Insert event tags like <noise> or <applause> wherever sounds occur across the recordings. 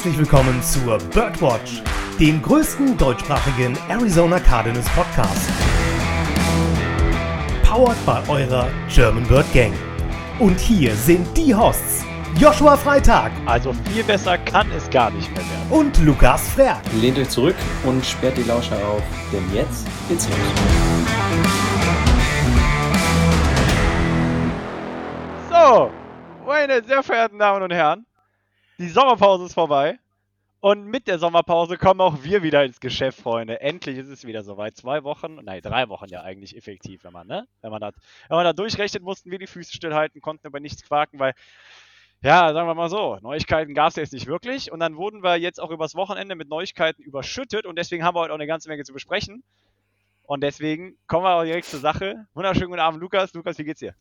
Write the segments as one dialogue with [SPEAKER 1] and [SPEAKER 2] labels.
[SPEAKER 1] Herzlich willkommen zur Birdwatch, dem größten deutschsprachigen Arizona Cardinals Podcast. Powered by eurer German Bird Gang. Und hier sind die Hosts Joshua Freitag.
[SPEAKER 2] Also viel besser kann es gar nicht mehr werden.
[SPEAKER 1] Und Lukas Frerk.
[SPEAKER 3] Lehnt euch zurück und sperrt die Lauscher auf, denn jetzt geht's los.
[SPEAKER 2] So, meine sehr verehrten Damen und Herren, die Sommerpause ist vorbei. Und mit der Sommerpause kommen auch wir wieder ins Geschäft, Freunde. Endlich ist es wieder soweit. Zwei Wochen, nein, drei Wochen ja eigentlich effektiv, wenn man, ne? Wenn man, das, wenn man da durchrechnet, mussten wir die Füße stillhalten, konnten aber nichts quaken, weil, ja, sagen wir mal so, Neuigkeiten gab es jetzt nicht wirklich. Und dann wurden wir jetzt auch übers Wochenende mit Neuigkeiten überschüttet und deswegen haben wir heute auch eine ganze Menge zu besprechen. Und deswegen kommen wir auch direkt zur Sache. Wunderschönen guten Abend, Lukas. Lukas, wie geht's dir?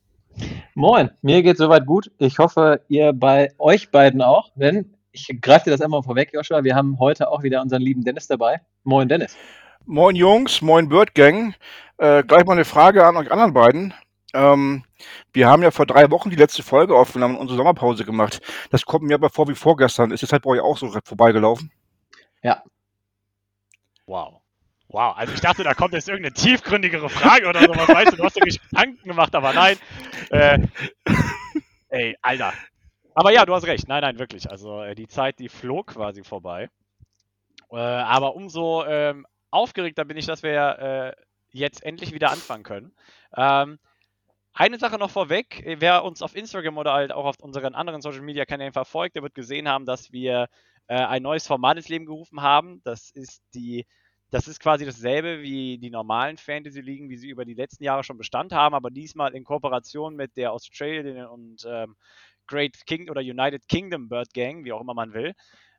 [SPEAKER 3] Moin, mir geht's soweit gut. Ich hoffe, ihr bei euch beiden auch, denn ich greife dir das einmal vorweg, Joshua. Wir haben heute auch wieder unseren lieben Dennis dabei. Moin, Dennis.
[SPEAKER 4] Moin, Jungs. Moin, Bird Gang. Äh, gleich mal eine Frage an euch anderen beiden. Ähm, wir haben ja vor drei Wochen die letzte Folge aufgenommen und unsere Sommerpause gemacht. Das kommt mir aber vor wie vorgestern. Ist es halt bei euch auch so vorbeigelaufen?
[SPEAKER 3] Ja.
[SPEAKER 2] Wow. Wow, also ich dachte, da kommt jetzt irgendeine tiefgründigere Frage oder sowas. Weißt du, du hast dir Gedanken gemacht, aber nein. Äh, ey, Alter. Aber ja, du hast recht. Nein, nein, wirklich. Also äh, die Zeit, die flog quasi vorbei. Äh, aber umso ähm, aufgeregter bin ich, dass wir äh, jetzt endlich wieder anfangen können. Ähm, eine Sache noch vorweg, wer uns auf Instagram oder halt auch auf unseren anderen Social Media Kanälen verfolgt, der wird gesehen haben, dass wir äh, ein neues Format ins Leben gerufen haben. Das ist die das ist quasi dasselbe wie die normalen Fantasy-Ligen, wie sie über die letzten Jahre schon Bestand haben, aber diesmal in Kooperation mit der Australian und ähm, Great King oder United Kingdom Bird Gang, wie auch immer man will.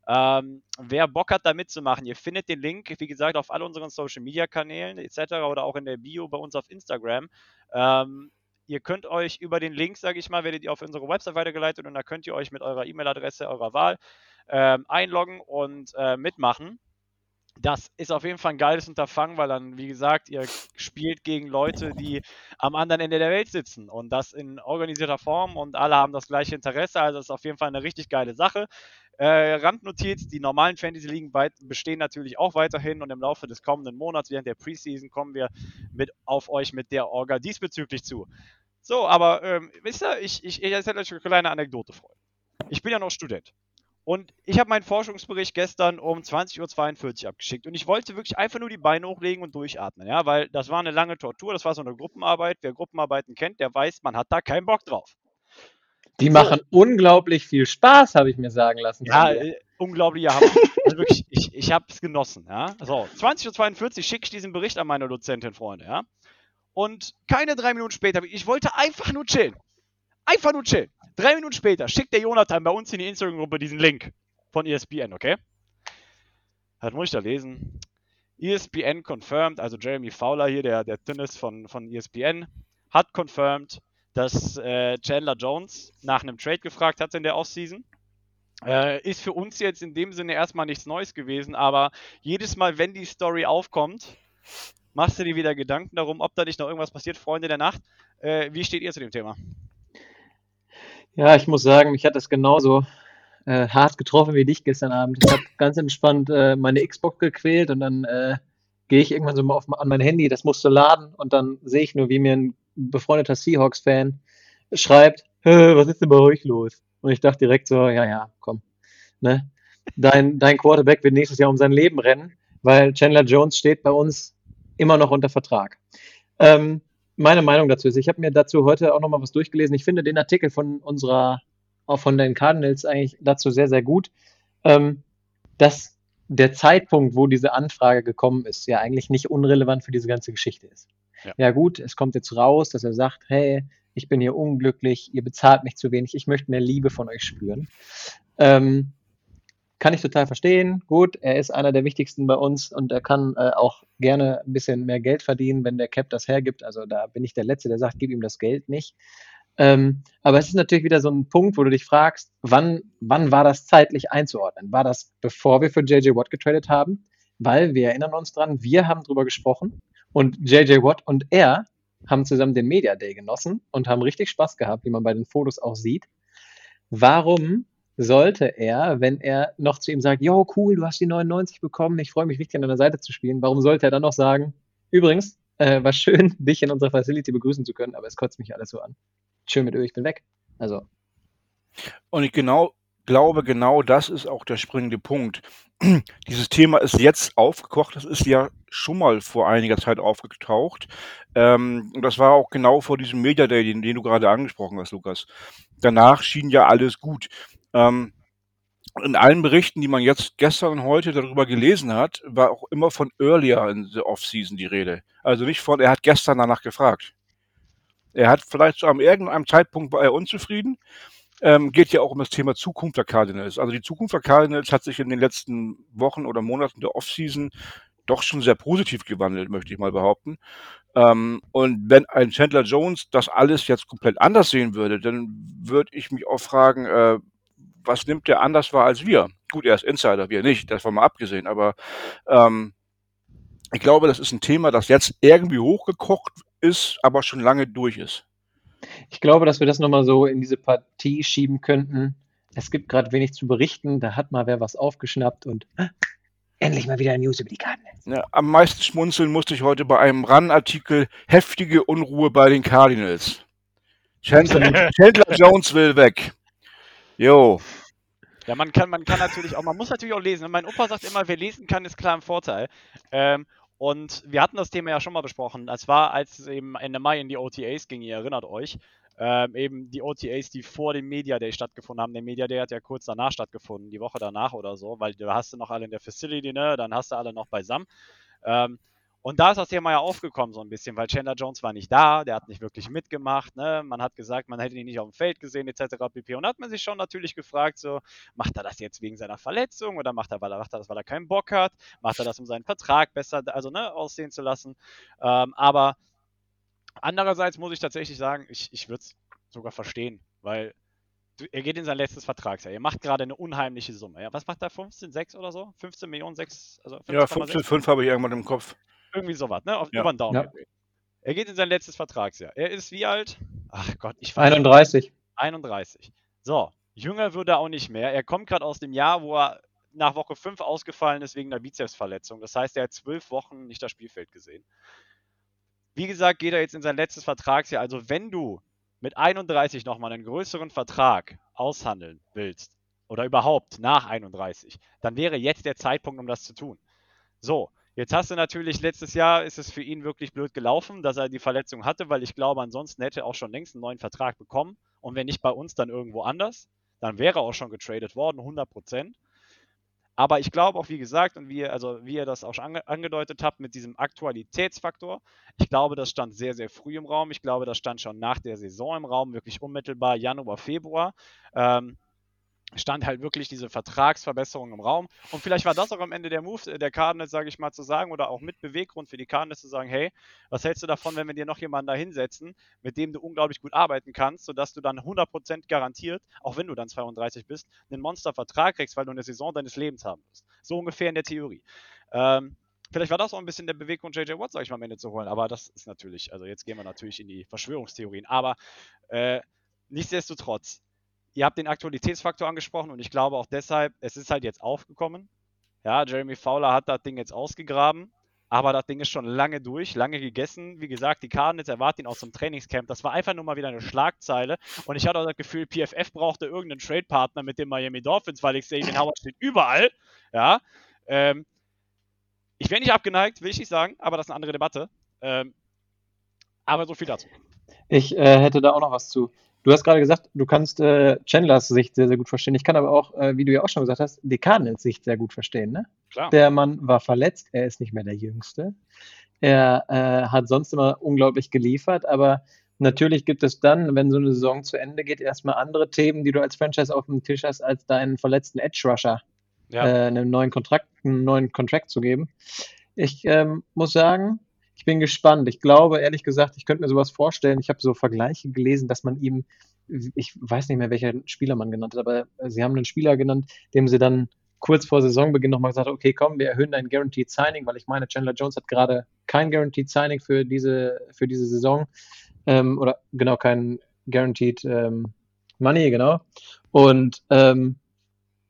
[SPEAKER 2] Ähm, wer Bock hat, da mitzumachen, ihr findet den Link, wie gesagt, auf all unseren Social Media Kanälen etc. oder auch in der Bio bei uns auf Instagram. Ähm, ihr könnt euch über den Link, sage ich mal, werdet ihr auf unsere Website weitergeleitet und da könnt ihr euch mit eurer E-Mail-Adresse eurer Wahl ähm, einloggen und äh, mitmachen das ist auf jeden Fall ein geiles Unterfangen, weil dann, wie gesagt, ihr spielt gegen Leute, die am anderen Ende der Welt sitzen und das in organisierter Form und alle haben das gleiche Interesse. Also das ist auf jeden Fall eine richtig geile Sache. Äh, Randnotiz, die normalen Fantasy-Ligen bestehen natürlich auch weiterhin und im Laufe des kommenden Monats, während der Preseason, kommen wir mit, auf euch mit der Orga diesbezüglich zu. So, aber ähm, wisst ihr, ich, ich, ich erzähle euch eine kleine Anekdote, Freunde. Ich bin ja noch Student. Und ich habe meinen Forschungsbericht gestern um 20.42 Uhr abgeschickt und ich wollte wirklich einfach nur die Beine hochlegen und durchatmen, ja, weil das war eine lange Tortur, das war so eine Gruppenarbeit. Wer Gruppenarbeiten kennt, der weiß, man hat da keinen Bock drauf.
[SPEAKER 3] Die so. machen unglaublich viel Spaß, habe ich mir sagen lassen.
[SPEAKER 2] Ja, äh, unglaublich, ja. also wirklich, ich, ich habe es genossen, ja. So, 20.42 Uhr schicke ich diesen Bericht an meine Dozentin, Freunde, ja. Und keine drei Minuten später, ich wollte einfach nur chillen. Einfach nur chillen. Drei Minuten später schickt der Jonathan bei uns in die Instagram-Gruppe diesen Link von ESPN, okay? Das muss ich da lesen. ESPN confirmed, also Jeremy Fowler hier, der, der Tennis von, von ESPN, hat confirmed, dass äh, Chandler Jones nach einem Trade gefragt hat in der Offseason. Äh, ist für uns jetzt in dem Sinne erstmal nichts Neues gewesen, aber jedes Mal, wenn die Story aufkommt, machst du dir wieder Gedanken darum, ob da nicht noch irgendwas passiert, Freunde der Nacht. Äh, wie steht ihr zu dem Thema?
[SPEAKER 3] Ja, ich muss sagen, mich hat das genauso äh, hart getroffen wie dich gestern Abend. Ich habe ganz entspannt äh, meine Xbox gequält und dann äh, gehe ich irgendwann so mal auf, an mein Handy, das musste laden und dann sehe ich nur, wie mir ein befreundeter Seahawks-Fan schreibt, was ist denn bei euch los? Und ich dachte direkt so, ja, ja, komm, ne? Dein, dein Quarterback wird nächstes Jahr um sein Leben rennen, weil Chandler Jones steht bei uns immer noch unter Vertrag. Ähm, meine Meinung dazu ist, ich habe mir dazu heute auch nochmal was durchgelesen. Ich finde den Artikel von unserer, auch von den Cardinals eigentlich dazu sehr, sehr gut, ähm, dass der Zeitpunkt, wo diese Anfrage gekommen ist, ja eigentlich nicht unrelevant für diese ganze Geschichte ist. Ja. ja gut, es kommt jetzt raus, dass er sagt, hey, ich bin hier unglücklich, ihr bezahlt mich zu wenig, ich möchte mehr Liebe von euch spüren. Ähm, kann ich total verstehen. Gut, er ist einer der wichtigsten bei uns und er kann äh, auch gerne ein bisschen mehr Geld verdienen, wenn der Cap das hergibt. Also da bin ich der Letzte, der sagt, gib ihm das Geld nicht. Ähm, aber es ist natürlich wieder so ein Punkt, wo du dich fragst, wann, wann war das zeitlich einzuordnen? War das, bevor wir für JJ Watt getradet haben? Weil wir erinnern uns dran, wir haben drüber gesprochen und JJ Watt und er haben zusammen den Media Day genossen und haben richtig Spaß gehabt, wie man bei den Fotos auch sieht. Warum sollte er, wenn er noch zu ihm sagt, jo, cool, du hast die 99 bekommen, ich freue mich richtig an deiner Seite zu spielen, warum sollte er dann noch sagen, übrigens, äh, war schön, <laughs> dich in unserer Facility begrüßen zu können, aber es kotzt mich alles so an. Schön mit Öl, ich bin weg. Also.
[SPEAKER 4] Und ich genau, glaube, genau das ist auch der springende Punkt. <clears throat> Dieses Thema ist jetzt aufgekocht, das ist ja schon mal vor einiger Zeit aufgetaucht. Ähm, und das war auch genau vor diesem Media Day, den, den du gerade angesprochen hast, Lukas. Danach schien ja alles gut. Ähm, in allen Berichten, die man jetzt gestern und heute darüber gelesen hat, war auch immer von earlier in the Off-Season die Rede. Also nicht von, er hat gestern danach gefragt. Er hat vielleicht zu einem irgendeinem Zeitpunkt war er unzufrieden. Ähm, geht ja auch um das Thema Zukunft der Cardinals. Also die Zukunft der Cardinals hat sich in den letzten Wochen oder Monaten der Off-Season doch schon sehr positiv gewandelt, möchte ich mal behaupten. Ähm, und wenn ein Chandler Jones das alles jetzt komplett anders sehen würde, dann würde ich mich auch fragen, äh, was nimmt der anders wahr als wir? Gut, er ist Insider, wir nicht, das war mal abgesehen, aber ähm, ich glaube, das ist ein Thema, das jetzt irgendwie hochgekocht ist, aber schon lange durch ist.
[SPEAKER 3] Ich glaube, dass wir das nochmal so in diese Partie schieben könnten. Es gibt gerade wenig zu berichten, da hat mal wer was aufgeschnappt und äh, endlich mal wieder News über die Cardinals.
[SPEAKER 4] Ja, am meisten schmunzeln musste ich heute bei einem RAN-Artikel heftige Unruhe bei den Cardinals. Chandler, <laughs> Chandler Jones will weg. Jo.
[SPEAKER 2] Ja, man kann, man kann natürlich auch, man muss natürlich auch lesen. Mein Opa sagt immer, wer lesen kann, ist klar im Vorteil. Ähm, und wir hatten das Thema ja schon mal besprochen. Das war, als es eben Ende Mai in die OTAs ging, ihr erinnert euch. Ähm, eben die OTAs, die vor dem Media Day stattgefunden haben. Der Media Day hat ja kurz danach stattgefunden, die Woche danach oder so, weil du hast du noch alle in der Facility, ne? Dann hast du alle noch beisammen. Ähm, und da ist das Thema ja aufgekommen so ein bisschen, weil Chandler Jones war nicht da, der hat nicht wirklich mitgemacht, ne? Man hat gesagt, man hätte ihn nicht auf dem Feld gesehen, etc. pp. Und da hat man sich schon natürlich gefragt, so, macht er das jetzt wegen seiner Verletzung oder macht er, weil er, macht er das, weil er keinen Bock hat? Macht er das, um seinen Vertrag besser, also ne, aussehen zu lassen? Ähm, aber andererseits muss ich tatsächlich sagen, ich, ich würde es sogar verstehen, weil er geht in sein letztes Vertragsjahr. Er macht gerade eine unheimliche Summe. Ja, was macht er? 15, 6 oder so? 15 Millionen, 6? Also
[SPEAKER 4] 15, ja, 15,5 habe ich irgendwann im Kopf.
[SPEAKER 2] Irgendwie sowas, ne? Auf, ja. Über den Daumen. Ja. Er geht in sein letztes Vertragsjahr. Er ist wie alt? Ach Gott, ich
[SPEAKER 3] weiß 31.
[SPEAKER 2] 31. So, jünger würde er auch nicht mehr. Er kommt gerade aus dem Jahr, wo er nach Woche 5 ausgefallen ist wegen einer Bizepsverletzung. Das heißt, er hat zwölf Wochen nicht das Spielfeld gesehen. Wie gesagt, geht er jetzt in sein letztes Vertragsjahr. Also, wenn du mit 31 nochmal einen größeren Vertrag aushandeln willst, oder überhaupt nach 31, dann wäre jetzt der Zeitpunkt, um das zu tun. So, Jetzt hast du natürlich, letztes Jahr ist es für ihn wirklich blöd gelaufen, dass er die Verletzung hatte, weil ich glaube, ansonsten hätte er auch schon längst einen neuen Vertrag bekommen. Und wenn nicht bei uns, dann irgendwo anders. Dann wäre er auch schon getradet worden, 100 Prozent. Aber ich glaube auch, wie gesagt, und wie also wie ihr das auch schon ange angedeutet habt, mit diesem Aktualitätsfaktor, ich glaube, das stand sehr, sehr früh im Raum. Ich glaube, das stand schon nach der Saison im Raum, wirklich unmittelbar Januar, Februar. Ähm, stand halt wirklich diese Vertragsverbesserung im Raum. Und vielleicht war das auch am Ende der Move der Cardinals, sage ich mal, zu sagen, oder auch mit Beweggrund für die Cardinals zu sagen, hey, was hältst du davon, wenn wir dir noch jemanden da hinsetzen, mit dem du unglaublich gut arbeiten kannst, sodass du dann 100% garantiert, auch wenn du dann 32 bist, einen Monstervertrag kriegst, weil du eine Saison deines Lebens haben wirst. So ungefähr in der Theorie. Ähm, Vielleicht war das auch ein bisschen der Beweggrund, JJ Watt, sag ich mal, am Ende zu holen. Aber das ist natürlich, also jetzt gehen wir natürlich in die Verschwörungstheorien. Aber äh, nichtsdestotrotz, ihr habt den Aktualitätsfaktor angesprochen und ich glaube auch deshalb, es ist halt jetzt aufgekommen. Ja, Jeremy Fowler hat das Ding jetzt ausgegraben, aber das Ding ist schon lange durch, lange gegessen. Wie gesagt, die Cardinals erwarten ihn aus dem Trainingscamp. Das war einfach nur mal wieder eine Schlagzeile und ich hatte auch das Gefühl, PFF brauchte irgendeinen Trade-Partner mit dem Miami Dolphins, weil ich sehe, den Howard steht überall. Ja, ähm, ich wäre nicht abgeneigt, will ich nicht sagen, aber das ist eine andere Debatte. Ähm, aber so viel dazu.
[SPEAKER 3] Ich äh, hätte da auch noch was zu. Du hast gerade gesagt, du kannst äh, Chandlers Sicht sehr, sehr gut verstehen. Ich kann aber auch, äh, wie du ja auch schon gesagt hast, Cardinals Sicht sehr gut verstehen. Ne? Klar. Der Mann war verletzt, er ist nicht mehr der Jüngste. Er äh, hat sonst immer unglaublich geliefert, aber natürlich gibt es dann, wenn so eine Saison zu Ende geht, erstmal andere Themen, die du als Franchise auf dem Tisch hast, als deinen verletzten Edge Rusher ja. Äh, einen neuen Kontrakt, einen neuen Contract zu geben. Ich ähm, muss sagen, ich bin gespannt. Ich glaube, ehrlich gesagt, ich könnte mir sowas vorstellen. Ich habe so Vergleiche gelesen, dass man ihm, ich weiß nicht mehr, welcher Spieler man genannt hat, aber sie haben einen Spieler genannt, dem sie dann kurz vor Saisonbeginn nochmal gesagt okay, komm, wir erhöhen dein Guaranteed Signing, weil ich meine, Chandler Jones hat gerade kein Guaranteed Signing für diese, für diese Saison. Ähm, oder genau, kein Guaranteed ähm, Money, genau. Und ähm,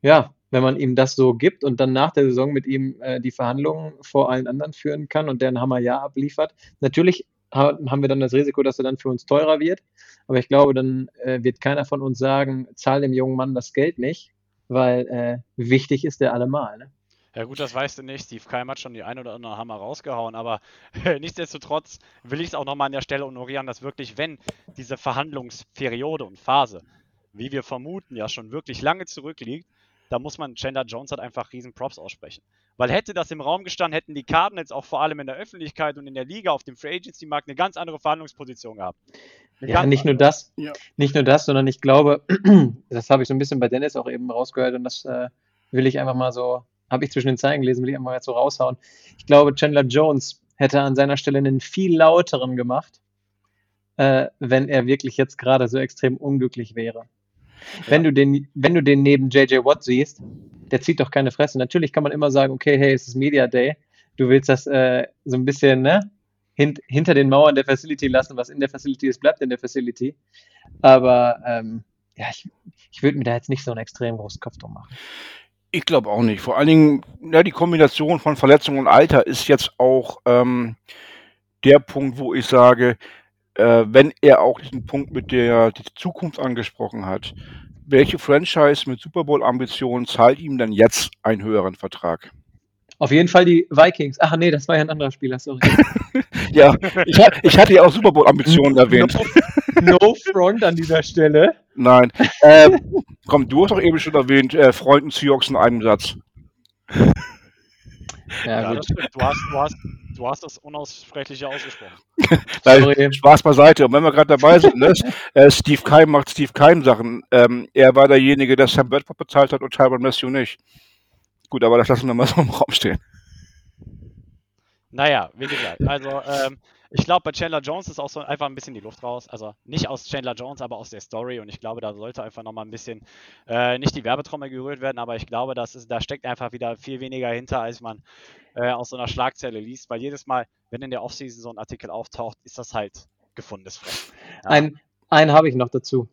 [SPEAKER 3] ja, wenn man ihm das so gibt und dann nach der Saison mit ihm äh, die Verhandlungen vor allen anderen führen kann und der ein Hammerjahr abliefert. Natürlich ha haben wir dann das Risiko, dass er dann für uns teurer wird. Aber ich glaube, dann äh, wird keiner von uns sagen, zahl dem jungen Mann das Geld nicht, weil äh, wichtig ist der allemal. Ne?
[SPEAKER 2] Ja gut, das weißt du nicht. Steve Keim hat schon die ein oder andere Hammer rausgehauen, aber <laughs> nichtsdestotrotz will ich es auch nochmal an der Stelle honorieren, dass wirklich, wenn diese Verhandlungsperiode und Phase, wie wir vermuten, ja schon wirklich lange zurückliegt, da muss man Chandler Jones halt einfach riesen Props aussprechen. Weil hätte das im Raum gestanden, hätten die Cardinals auch vor allem in der Öffentlichkeit und in der Liga auf dem Free Agency Markt eine ganz andere Verhandlungsposition gehabt. Eine
[SPEAKER 3] ja, nicht nur das, ja. nicht nur das, sondern ich glaube, <clears throat> das habe ich so ein bisschen bei Dennis auch eben rausgehört und das äh, will ich einfach mal so habe ich zwischen den Zeilen gelesen, will ich einfach jetzt so raushauen. Ich glaube, Chandler Jones hätte an seiner Stelle einen viel lauteren gemacht, äh, wenn er wirklich jetzt gerade so extrem unglücklich wäre. Wenn, du den, wenn du den neben JJ Watt siehst, der zieht doch keine Fresse. Natürlich kann man immer sagen, okay, hey, es ist Media Day. Du willst das äh, so ein bisschen ne, hint, hinter den Mauern der Facility lassen. Was in der Facility ist, bleibt in der Facility. Aber ähm, ja, ich, ich würde mir da jetzt nicht so einen extrem großen Kopf drum machen.
[SPEAKER 4] Ich glaube auch nicht. Vor allen Dingen, ja, die Kombination von Verletzung und Alter ist jetzt auch ähm, der Punkt, wo ich sage, äh, wenn er auch diesen Punkt mit der die Zukunft angesprochen hat, welche Franchise mit Super Bowl-Ambitionen zahlt ihm denn jetzt einen höheren Vertrag?
[SPEAKER 3] Auf jeden Fall die Vikings. Ach nee, das war ja ein anderer Spieler, sorry. <laughs>
[SPEAKER 4] ja, ich, ich, hatte ja auch Super Bowl-Ambitionen erwähnt.
[SPEAKER 3] No, no front an dieser Stelle.
[SPEAKER 4] Nein. Ähm, komm, du hast doch eben schon erwähnt, äh, Freunden Seahawks in einem Satz.
[SPEAKER 2] Ja, ja gut. Du hast, du, hast, du hast das Unaussprechliche ausgesprochen. <laughs>
[SPEAKER 4] Nein, Spaß beiseite. Und wenn wir gerade dabei sind, ne, <laughs> äh, Steve Keim macht Steve Keim Sachen. Ähm, er war derjenige, der Sam Bedford bezahlt hat und Tyron Matthew nicht. Gut, aber das lassen wir mal so im Raum stehen.
[SPEAKER 2] Naja, wie gesagt, also ähm, ich glaube, bei Chandler Jones ist auch so einfach ein bisschen die Luft raus. Also nicht aus Chandler Jones, aber aus der Story. Und ich glaube, da sollte einfach nochmal ein bisschen, äh, nicht die Werbetrommel gerührt werden, aber ich glaube, das ist, da steckt einfach wieder viel weniger hinter, als man äh, aus so einer Schlagzeile liest. Weil jedes Mal, wenn in der Offseason so ein Artikel auftaucht, ist das halt gefundenes Fressen.
[SPEAKER 3] Ja. Ein, einen habe ich noch dazu.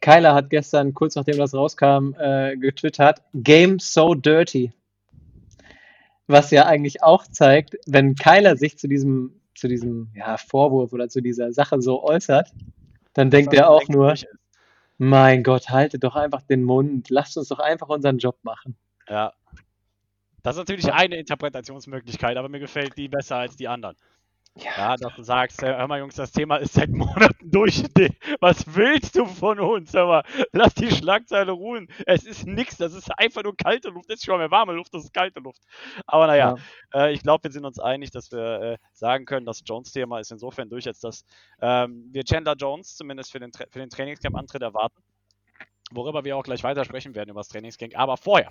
[SPEAKER 3] Kyler hat gestern, kurz nachdem das rauskam, äh, getwittert, Game so dirty. Was ja eigentlich auch zeigt, wenn Kyler sich zu diesem zu diesem ja, Vorwurf oder zu dieser Sache so äußert, dann denkt er auch nur, mein Gott, haltet doch einfach den Mund, lasst uns doch einfach unseren Job machen.
[SPEAKER 2] Ja. Das ist natürlich eine Interpretationsmöglichkeit, aber mir gefällt die besser als die anderen. Ja, ja, dass du sagst, hör mal Jungs, das Thema ist seit <laughs> Monaten durch. <laughs> Was willst du von uns? Hör mal, lass die Schlagzeile ruhen. Es ist nichts, das ist einfach nur kalte Luft. Das ist schon mehr warme Luft, das ist kalte Luft. Aber naja, ja. äh, ich glaube, wir sind uns einig, dass wir äh, sagen können, das Jones-Thema ist insofern durch, als dass ähm, wir Chandler Jones zumindest für den, Tra für den Trainingscamp-Antritt erwarten. Worüber wir auch gleich weiter sprechen werden über das Trainingscamp. Aber vorher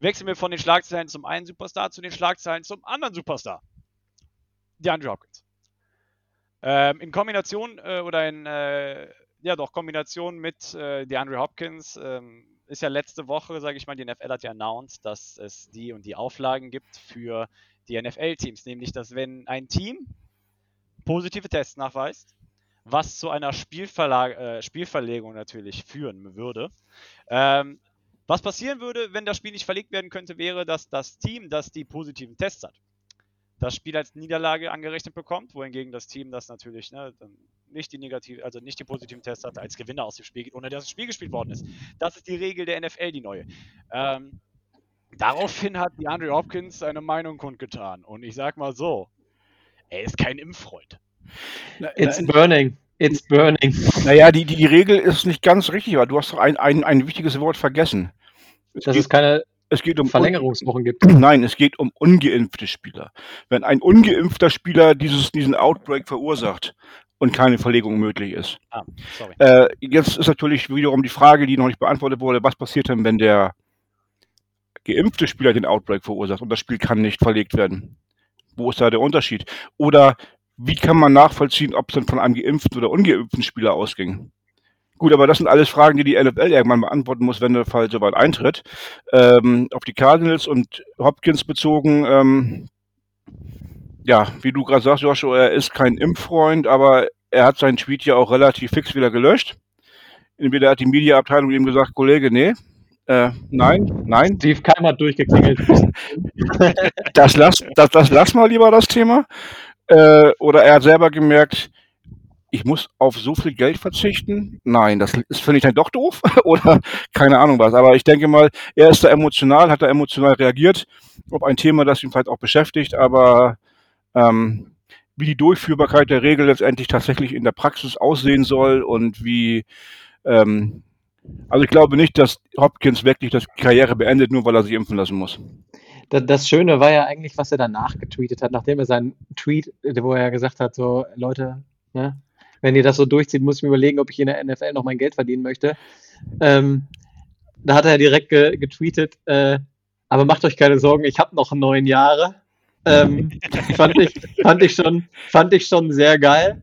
[SPEAKER 2] wechseln wir von den Schlagzeilen zum einen Superstar zu den Schlagzeilen zum anderen Superstar. DeAndre Hopkins. Ähm, in Kombination äh, oder in, äh, ja doch, Kombination mit äh, DeAndre Hopkins ähm, ist ja letzte Woche, sage ich mal, die NFL hat ja announced, dass es die und die Auflagen gibt für die NFL-Teams. Nämlich, dass wenn ein Team positive Tests nachweist, was zu einer äh, Spielverlegung natürlich führen würde. Ähm, was passieren würde, wenn das Spiel nicht verlegt werden könnte, wäre, dass das Team, das die positiven Tests hat, das Spiel als Niederlage angerechnet bekommt, wohingegen das Team das natürlich ne, nicht die negativ, also nicht die positiven Tests hatte, als Gewinner aus dem Spiel geht, ohne dass das Spiel gespielt worden ist. Das ist die Regel der NFL, die neue. Ähm, daraufhin hat die Andrew Hopkins seine Meinung kundgetan. Und ich sag mal so, er ist kein Impffreund.
[SPEAKER 3] It's burning. It's burning.
[SPEAKER 4] Naja, die, die, die Regel ist nicht ganz richtig, weil du hast doch ein, ein, ein wichtiges Wort vergessen.
[SPEAKER 3] Das ist keine
[SPEAKER 4] es geht um
[SPEAKER 3] Verlängerungswochen gibt.
[SPEAKER 4] Nein, es geht um ungeimpfte Spieler. Wenn ein ungeimpfter Spieler dieses, diesen Outbreak verursacht und keine Verlegung möglich ist. Ah, äh, jetzt ist natürlich wiederum die Frage, die noch nicht beantwortet wurde, was passiert denn, wenn der geimpfte Spieler den Outbreak verursacht und das Spiel kann nicht verlegt werden? Wo ist da der Unterschied? Oder wie kann man nachvollziehen, ob es dann von einem geimpften oder ungeimpften Spieler ausging? Gut, aber das sind alles Fragen, die die NFL irgendwann beantworten muss, wenn der Fall soweit eintritt. Ähm, auf die Cardinals und Hopkins bezogen, ähm, ja, wie du gerade sagst, Joshua, er ist kein Impffreund, aber er hat seinen Tweet ja auch relativ fix wieder gelöscht. Entweder hat die Mediaabteilung ihm gesagt, Kollege, nee, Äh, nein, nein.
[SPEAKER 3] Steve Keim hat durchgeklingelt. <laughs>
[SPEAKER 4] Das lass, das, das lass mal lieber das Thema. Äh, oder er hat selber gemerkt, ich muss auf so viel Geld verzichten. Nein, das ist finde ich dann doch doof oder keine Ahnung was. Aber ich denke mal, er ist da emotional, hat da emotional reagiert, ob ein Thema, das ihn vielleicht auch beschäftigt. Aber ähm, wie die Durchführbarkeit der Regel letztendlich tatsächlich in der Praxis aussehen soll und wie ähm, also ich glaube nicht, dass Hopkins wirklich das Karriere beendet, nur weil er sich impfen lassen muss.
[SPEAKER 3] Das, Schöne war ja eigentlich, was er danach getweetet hat, nachdem er seinen Tweet, wo er gesagt hat, so Leute, ne, wenn ihr das so durchzieht, muss ich mir überlegen, ob ich in der NFL noch mein Geld verdienen möchte. Ähm, da hat er direkt ge getweetet, äh, aber macht euch keine Sorgen, ich habe noch neun Jahre. Ähm, <laughs> fand, ich, fand, ich schon, fand ich schon sehr geil.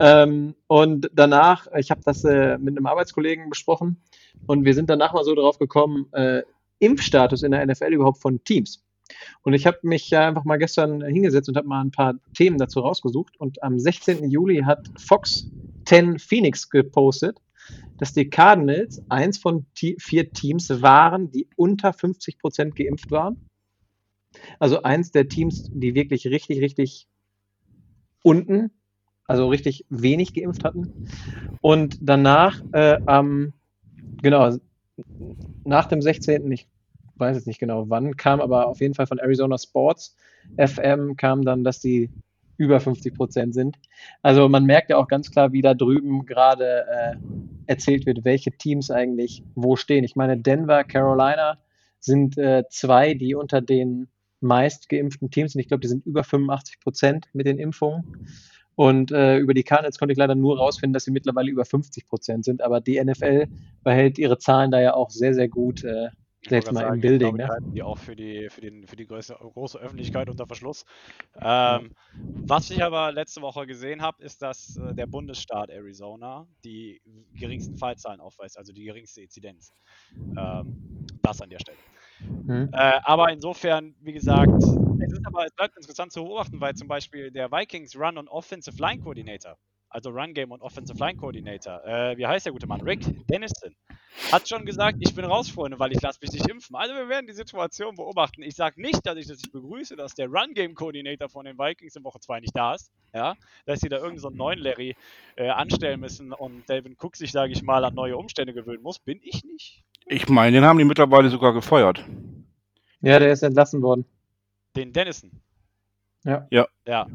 [SPEAKER 3] Ähm, und danach, ich habe das äh, mit einem Arbeitskollegen besprochen und wir sind danach mal so drauf gekommen, äh, Impfstatus in der NFL überhaupt von Teams. Und ich habe mich ja einfach mal gestern hingesetzt und habe mal ein paar Themen dazu rausgesucht. Und am 16. Juli hat Fox 10 Phoenix gepostet, dass die Cardinals eins von vier Teams waren, die unter 50 Prozent geimpft waren. Also eins der Teams, die wirklich richtig, richtig unten, also richtig wenig geimpft hatten. Und danach, äh, ähm, genau, nach dem 16. Ich weiß jetzt nicht genau wann, kam aber auf jeden Fall von Arizona Sports FM kam dann, dass die über 50 Prozent sind. Also man merkt ja auch ganz klar, wie da drüben gerade äh, erzählt wird, welche Teams eigentlich wo stehen. Ich meine, Denver, Carolina sind äh, zwei, die unter den meist geimpften Teams sind. Ich glaube, die sind über 85 Prozent mit den Impfungen. Und äh, über die Cardinals konnte ich leider nur rausfinden, dass sie mittlerweile über 50 Prozent sind. Aber die NFL behält ihre Zahlen da ja auch sehr, sehr gut äh, selbst mal sagen, im Building,
[SPEAKER 2] ne? Die auch für die, für den, für die größte, große Öffentlichkeit unter Verschluss. Ähm, was ich aber letzte Woche gesehen habe, ist, dass äh, der Bundesstaat Arizona die geringsten Fallzahlen aufweist, also die geringste Inzidenz. Ähm, das an der Stelle. Mhm. Äh, aber insofern, wie gesagt, es ist aber es bleibt interessant zu beobachten, weil zum Beispiel der Vikings Run und Offensive Line Coordinator also Run Game und Offensive Line Coordinator, äh, wie heißt der gute Mann? Rick Dennison, hat schon gesagt, ich bin raus, Freunde, weil ich lasse mich nicht impfen. Also wir werden die Situation beobachten. Ich sage nicht, dass ich das nicht begrüße, dass der Run Game Coordinator von den Vikings in Woche 2 nicht da ist. Ja, dass sie da irgendeinen so neuen Larry äh, anstellen müssen und Delvin Cook sich, sage ich mal, an neue Umstände gewöhnen muss, bin ich nicht.
[SPEAKER 4] Ich meine, den haben die mittlerweile sogar gefeuert.
[SPEAKER 3] Ja, der ist entlassen worden.
[SPEAKER 2] Den Dennison.
[SPEAKER 3] Ja.
[SPEAKER 4] Ja.
[SPEAKER 2] Ja.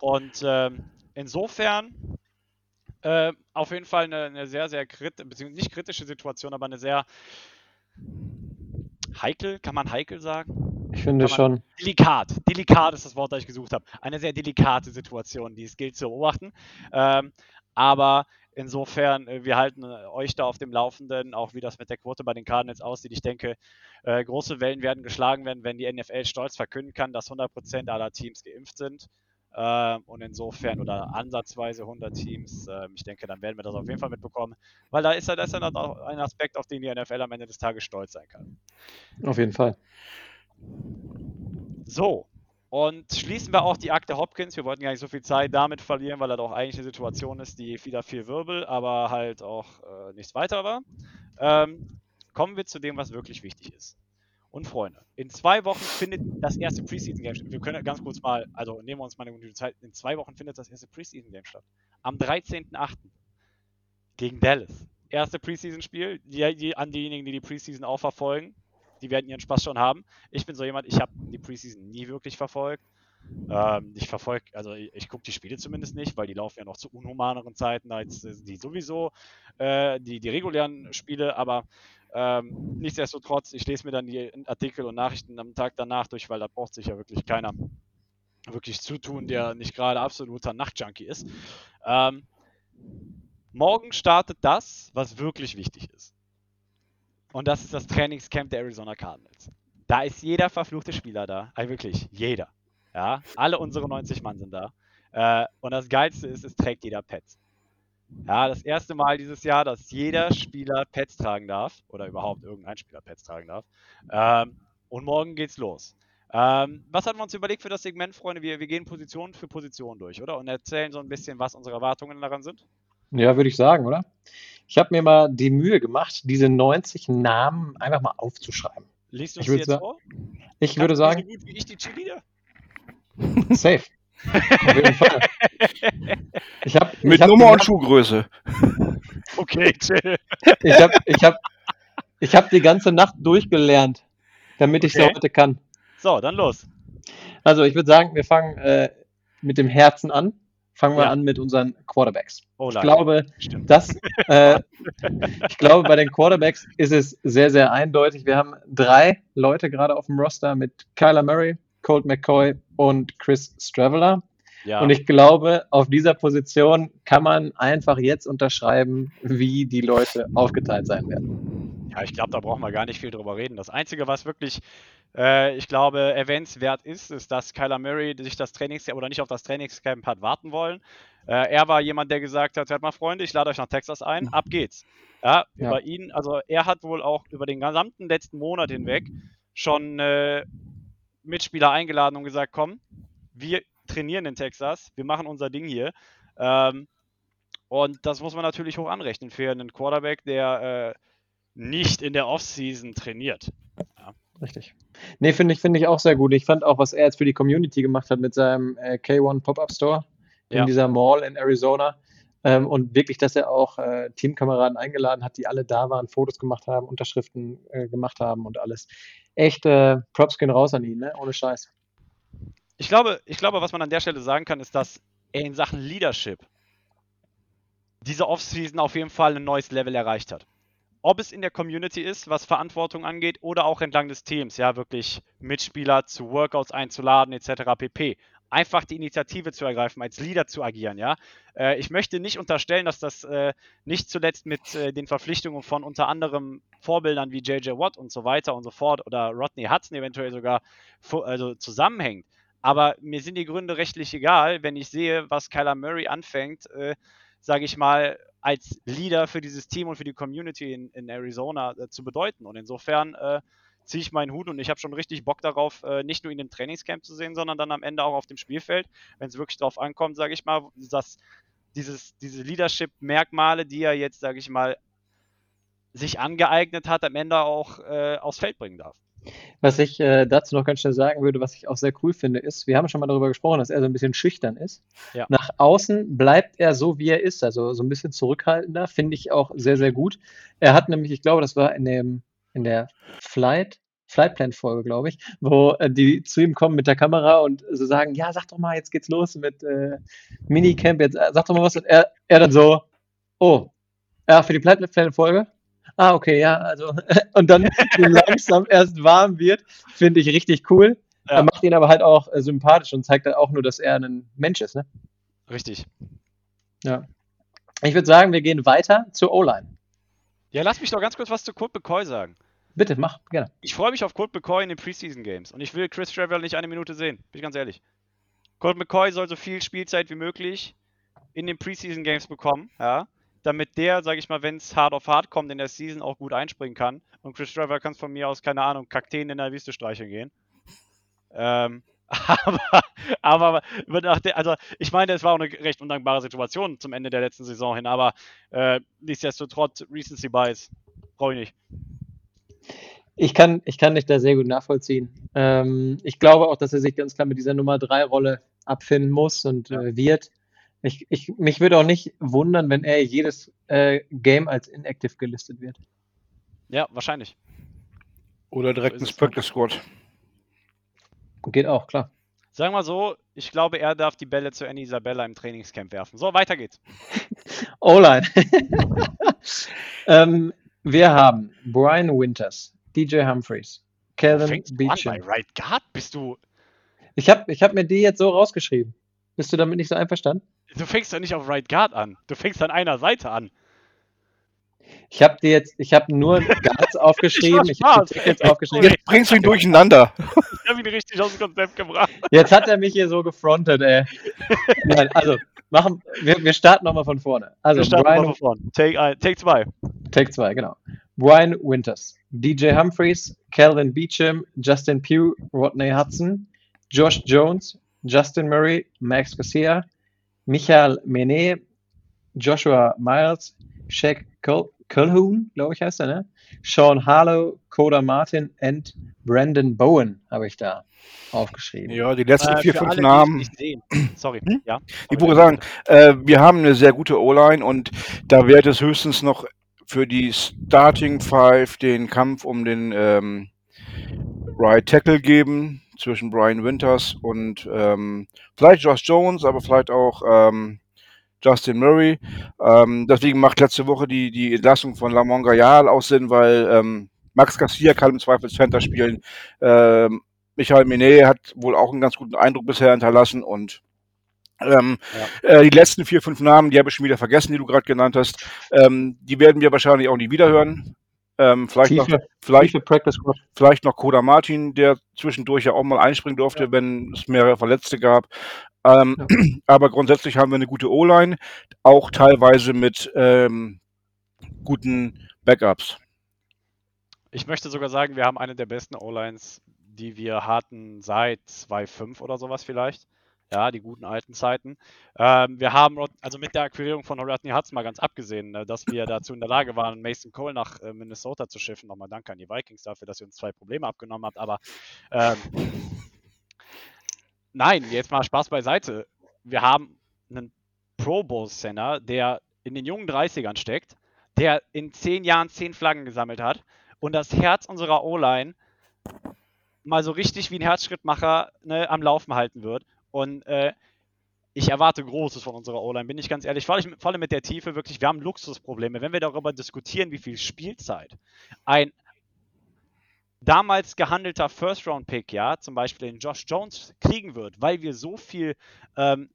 [SPEAKER 2] Und ähm, insofern äh, auf jeden Fall eine, eine sehr, sehr kritische, beziehungsweise nicht kritische Situation, aber eine sehr heikel, kann man heikel sagen?
[SPEAKER 3] Ich finde schon.
[SPEAKER 2] Delikat. Delikat ist das Wort, das ich gesucht habe. Eine sehr delikate Situation, die es gilt zu beobachten. Ähm, aber insofern, äh, wir halten äh, euch da auf dem Laufenden, auch wie das mit der Quote bei den Cardinals aussieht. Ich denke, äh, große Wellen werden geschlagen werden, wenn die NFL stolz verkünden kann, dass 100% aller Teams geimpft sind. Äh, und insofern, oder ansatzweise 100 Teams, äh, ich denke, dann werden wir das auf jeden Fall mitbekommen, weil da ist ja das dann auch ein Aspekt, auf den die NFL am Ende des Tages stolz sein kann.
[SPEAKER 3] Auf jeden Fall.
[SPEAKER 2] So, und schließen wir auch die Akte Hopkins. Wir wollten gar nicht so viel Zeit damit verlieren, weil er doch eigentlich eine Situation ist, die wieder viel Wirbel, aber halt auch äh, nichts weiter war. Ähm, kommen wir zu dem, was wirklich wichtig ist. Und Freunde, in zwei Wochen findet das erste Preseason-Game statt. Wir können ganz kurz mal, also nehmen wir uns mal eine gute Zeit. In zwei Wochen findet das erste Preseason-Game statt. Am 13.08. gegen Dallas. Erste Preseason-Spiel. Die, die, an diejenigen, die die Preseason auch verfolgen, die werden ihren Spaß schon haben. Ich bin so jemand, ich habe die Preseason nie wirklich verfolgt. Ähm, ich verfolge, also ich, ich gucke die Spiele zumindest nicht, weil die laufen ja noch zu unhumaneren Zeiten als die sowieso, äh, die, die regulären Spiele, aber ähm, nichtsdestotrotz, ich lese mir dann die Artikel und Nachrichten am Tag danach durch, weil da braucht sich ja wirklich keiner wirklich zutun, der nicht gerade absoluter Nachtjunkie ist. Ähm, morgen startet das, was wirklich wichtig ist. Und das ist das Trainingscamp der Arizona Cardinals. Da ist jeder verfluchte Spieler da. Also wirklich, jeder. Ja, alle unsere 90 Mann sind da. Äh, und das Geilste ist, es trägt jeder Pets. Ja, das erste Mal dieses Jahr, dass jeder Spieler Pets tragen darf oder überhaupt irgendein Spieler Pets tragen darf. Ähm, und morgen geht's los. Ähm, was haben wir uns überlegt für das Segment, Freunde? Wir, wir gehen Position für Position durch, oder? Und erzählen so ein bisschen, was unsere Erwartungen daran sind.
[SPEAKER 3] Ja, würde ich sagen, oder? ich habe mir mal die Mühe gemacht, diese 90 Namen einfach mal aufzuschreiben.
[SPEAKER 2] Liest du
[SPEAKER 3] Ich würd
[SPEAKER 2] jetzt vor?
[SPEAKER 3] Ich
[SPEAKER 2] Kannst
[SPEAKER 3] würde sagen,
[SPEAKER 2] So gut wie ich die Cheerleader?
[SPEAKER 3] safe. Auf jeden Fall. Ich habe
[SPEAKER 4] Mit
[SPEAKER 3] ich hab
[SPEAKER 4] Nummer und Schuhgröße. <laughs>
[SPEAKER 2] Okay, chill.
[SPEAKER 3] Ich habe ich hab, ich hab die ganze Nacht durchgelernt, damit ich
[SPEAKER 2] Okay.
[SPEAKER 3] heute kann.
[SPEAKER 2] So, dann los.
[SPEAKER 3] Also ich würde sagen, wir fangen äh, mit dem Herzen an. Fangen wir
[SPEAKER 2] Ja.
[SPEAKER 3] an mit unseren Quarterbacks.
[SPEAKER 2] Oh,
[SPEAKER 3] Ich glaube,
[SPEAKER 2] Stimmt.
[SPEAKER 3] äh, ich glaube, bei den Quarterbacks ist es sehr, sehr eindeutig. Wir haben drei Leute gerade auf dem Roster mit Kyler Murray, Colt McCoy und Chris Straveller.
[SPEAKER 2] Ja.
[SPEAKER 3] Und ich glaube, auf dieser Position kann man einfach jetzt unterschreiben, wie die Leute aufgeteilt sein werden.
[SPEAKER 2] Ja, ich glaube, da brauchen wir gar nicht viel drüber reden. Das Einzige, was wirklich, äh, ich glaube, erwähnenswert ist, ist, dass Kyler Murray sich das Trainingscamp oder nicht auf das Trainingscamp hat warten wollen. Äh, er war jemand, der gesagt hat, hört mal Freunde, ich lade euch nach Texas ein, ab geht's. Ja,
[SPEAKER 3] Ja.
[SPEAKER 2] über ihn, also er hat wohl auch über den gesamten letzten Monat hinweg schon äh, Mitspieler eingeladen und gesagt, komm, wir trainieren in Texas, wir machen unser Ding hier. Ähm, und das muss man natürlich hoch anrechnen für einen Quarterback, der äh, nicht in der Offseason trainiert.
[SPEAKER 3] Richtig. Nee, finde ich, finde ich auch sehr gut. Ich fand auch, was er jetzt für die Community gemacht hat mit seinem äh, K1 Pop-Up Store in
[SPEAKER 2] Ja.
[SPEAKER 3] dieser Mall in Arizona. Ähm, und wirklich, dass er auch äh, Teamkameraden eingeladen hat, die alle da waren, Fotos gemacht haben, Unterschriften äh, gemacht haben und alles. Echt, äh, Props gehen raus an ihn, ne? Ohne Scheiß.
[SPEAKER 2] Ich glaube, ich glaube, was man an der Stelle sagen kann, ist, dass er in Sachen Leadership diese Offseason auf jeden Fall ein neues Level erreicht hat. Ob es in der Community ist, was Verantwortung angeht, oder auch entlang des Teams, ja, wirklich Mitspieler zu Workouts einzuladen, etc. pp. Einfach die Initiative zu ergreifen, als Leader zu agieren, ja. Äh, ich möchte nicht unterstellen, dass das äh, nicht zuletzt mit äh, den Verpflichtungen von unter anderem Vorbildern wie JJ Watt und so weiter und so fort oder Rodney Hudson eventuell sogar also zusammenhängt. Aber mir sind die Gründe rechtlich egal, wenn ich sehe, was Kyler Murray anfängt, äh, sage ich mal, als Leader für dieses Team und für die Community in, in Arizona äh, zu bedeuten. Und insofern äh, ziehe ich meinen Hut und ich habe schon richtig Bock darauf, äh, nicht nur in dem Trainingscamp zu sehen, sondern dann am Ende auch auf dem Spielfeld, wenn es wirklich darauf ankommt, sage ich mal, dass dieses, diese Leadership-Merkmale, die er jetzt, sage ich mal, sich angeeignet hat, am Ende auch äh, aufs Feld bringen darf.
[SPEAKER 3] Was ich äh, dazu noch ganz schnell sagen würde, was ich auch sehr cool finde, ist, wir haben schon mal darüber gesprochen, dass er so ein bisschen schüchtern ist.
[SPEAKER 2] Ja.
[SPEAKER 3] Nach außen bleibt er so, wie er ist, also so ein bisschen zurückhaltender, finde ich auch sehr, sehr gut. Er hat nämlich, ich glaube, das war in dem, in der Flight, Flightplan-Folge, glaube ich, wo äh, die zu ihm kommen mit der Kamera und so sagen, ja, sag doch mal, jetzt geht's los mit äh, Minicamp, jetzt äh, sag doch mal was. Und er, er dann so, oh, ja, für die Flightplan-Folge? Ah, okay, ja, also, <laughs> und dann <laughs> langsam erst warm wird, finde ich richtig cool.
[SPEAKER 2] Ja.
[SPEAKER 3] Er macht ihn aber halt auch äh, sympathisch und zeigt dann auch nur, dass er ein Mensch ist. Ne?
[SPEAKER 2] Richtig.
[SPEAKER 3] Ich würde sagen, wir gehen weiter zur O-Line.
[SPEAKER 2] Ja, lass mich doch ganz kurz was zu Colt McCoy sagen.
[SPEAKER 3] Bitte, mach, gerne.
[SPEAKER 2] Ich freue mich auf Colt McCoy in den Preseason Games und ich will Chris Trevor nicht eine Minute sehen, bin ich ganz ehrlich. Colt McCoy soll so viel Spielzeit wie möglich in den Preseason Games bekommen, ja, damit der, sage ich mal, wenn es hart auf hart kommt, in der Season auch gut einspringen kann. Und Chris Trevor kann von mir aus, keine Ahnung, Kakteen in der Wüste streicheln gehen. Ähm, aber, <laughs> aber also ich meine, es war auch eine recht undankbare Situation zum Ende der letzten Saison hin, aber äh, nichtsdestotrotz, Recency Bias, brauche ich nicht.
[SPEAKER 3] Ich kann, ich kann dich da sehr gut nachvollziehen. Ähm, ich glaube auch, dass er sich ganz klar mit dieser Nummer 3 Rolle abfinden muss und
[SPEAKER 2] Ja.
[SPEAKER 3] äh, wird. Ich, ich, mich würde auch nicht wundern, wenn er jedes äh, Game als inactive gelistet wird.
[SPEAKER 2] Ja, wahrscheinlich.
[SPEAKER 4] Oder direkt
[SPEAKER 2] So
[SPEAKER 4] ins. Practice Squad.
[SPEAKER 3] Geht auch, klar.
[SPEAKER 2] Sagen wir so, ich glaube, er darf die Bälle zu Annie Isabella im Trainingscamp werfen. So, weiter geht's. <laughs>
[SPEAKER 3] O-Line. <laughs> ähm, wir haben Brian Winters, DJ Humphreys,
[SPEAKER 2] bei
[SPEAKER 3] Beecham.
[SPEAKER 2] Right Guard? Bist du.
[SPEAKER 3] Ich habe ich hab mir die jetzt so rausgeschrieben. Bist du damit nicht so einverstanden?
[SPEAKER 2] Du fängst ja nicht auf Right Guard an. Du fängst an einer Seite an.
[SPEAKER 3] Ich habe dir jetzt, ich habe nur <laughs> Guards aufgeschrieben, ich habe
[SPEAKER 2] Spaß.
[SPEAKER 3] die Tickets aufgeschrieben.
[SPEAKER 4] Jetzt bringst du ihn durcheinander.
[SPEAKER 2] Ich habe ihn richtig aus dem Konzept gebracht.
[SPEAKER 3] Jetzt hat er mich hier so gefrontet, ey. Nein, also, machen, wir, wir starten nochmal von vorne. Also,
[SPEAKER 2] Wir starten
[SPEAKER 3] Brian,
[SPEAKER 2] von vorne. Take, ein, take zwei.
[SPEAKER 3] Take 2, genau. Brian Winters, DJ Humphreys, Calvin Beecham, Justin Pugh, Rodney Hudson, Josh Jones, Justin Murray, Max Garcia, Michael Mene, Joshua Miles, Shaq Col Calhoun, glaube ich, heißt er, ne? Sean Harlow, Coda Martin und Brandon Bowen habe ich da aufgeschrieben.
[SPEAKER 4] Ja, die letzten
[SPEAKER 2] Äh,
[SPEAKER 4] vier, fünf
[SPEAKER 2] alle, die
[SPEAKER 4] Namen.
[SPEAKER 2] sehen. <clears throat> Sorry,
[SPEAKER 4] Hm?
[SPEAKER 2] ja.
[SPEAKER 4] Ich würde sagen, äh, wir haben eine sehr gute O-Line und da wird es höchstens noch für die Starting Five den Kampf um den ähm, Right Tackle geben zwischen Brian Winters und ähm, vielleicht Josh Jones, aber vielleicht auch ähm, Justin Murray. Ähm, deswegen macht letzte Woche die, die Entlassung von Lamont Gayal auch Sinn, weil ähm, Max Garcia kann im Zweifel Center spielen. Ähm, Michael Menet hat wohl auch einen ganz guten Eindruck bisher hinterlassen und ähm, äh, die letzten vier, fünf Namen, die habe ich schon wieder vergessen, die du gerade genannt hast. Ähm, die werden wir wahrscheinlich auch nie wieder hören. Ähm, vielleicht, noch,
[SPEAKER 3] Tiefe,
[SPEAKER 4] vielleicht,
[SPEAKER 3] Practice Squad.
[SPEAKER 4] vielleicht noch Koda Martin, der zwischendurch ja auch mal einspringen durfte, wenn es mehrere Verletzte gab. Ähm,
[SPEAKER 3] Ja. <clears throat>
[SPEAKER 4] Aber grundsätzlich haben wir eine gute O-Line, auch teilweise mit ähm, guten Backups.
[SPEAKER 2] Ich möchte sogar sagen, wir haben eine der besten O-Lines, die wir hatten seit 2.5 oder sowas vielleicht. Ja, die guten alten Zeiten. Ähm, wir haben, also mit der Akquirierung von Rodney Hudson mal ganz abgesehen, äh, dass wir dazu in der Lage waren, Mason Cole nach äh, Minnesota zu schiffen. Nochmal danke an die Vikings dafür, dass ihr uns zwei Probleme abgenommen habt. Aber ähm, nein, jetzt mal Spaß beiseite. Wir haben einen Pro Bowl Center, der in den jungen 30ern steckt, der in zehn Jahren zehn Flaggen gesammelt hat und das Herz unserer O-Line mal so richtig wie ein Herzschrittmacher ne, am Laufen halten wird. Und äh, ich erwarte Großes von unserer O-Line, bin ich ganz ehrlich. Vor allem, mit der Tiefe wirklich, wir haben Luxusprobleme. Wenn wir darüber diskutieren, wie viel Spielzeit ein damals gehandelter First-Round-Pick, ja, zum Beispiel den Josh Jones kriegen wird, weil wir so viel ähm,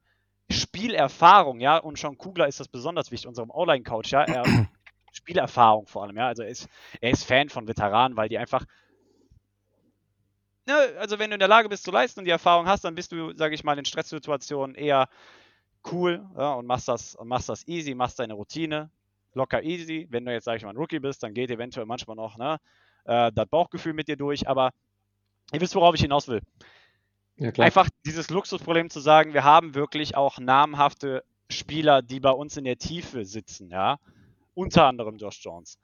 [SPEAKER 2] Spielerfahrung, ja, und Sean Kugler ist das besonders wichtig, unserem O-Line-Coach, ja, er, <clears throat> Spielerfahrung vor allem, ja, also er ist, er ist Fan von Veteranen, weil die einfach, ne, also wenn du in der Lage bist zu leisten und die Erfahrung hast, dann bist du, sage ich mal, in Stresssituationen eher cool ja, und machst das, und machst das easy, machst deine Routine, locker easy. Wenn du jetzt, sage ich mal, ein Rookie bist, dann geht eventuell manchmal noch ne, äh, das Bauchgefühl mit dir durch, aber ihr wisst, worauf ich hinaus will.
[SPEAKER 3] Ja, klar.
[SPEAKER 2] Einfach dieses Luxusproblem zu sagen, wir haben wirklich auch namhafte Spieler, die bei uns in der Tiefe sitzen, ja. Unter anderem Josh Jones.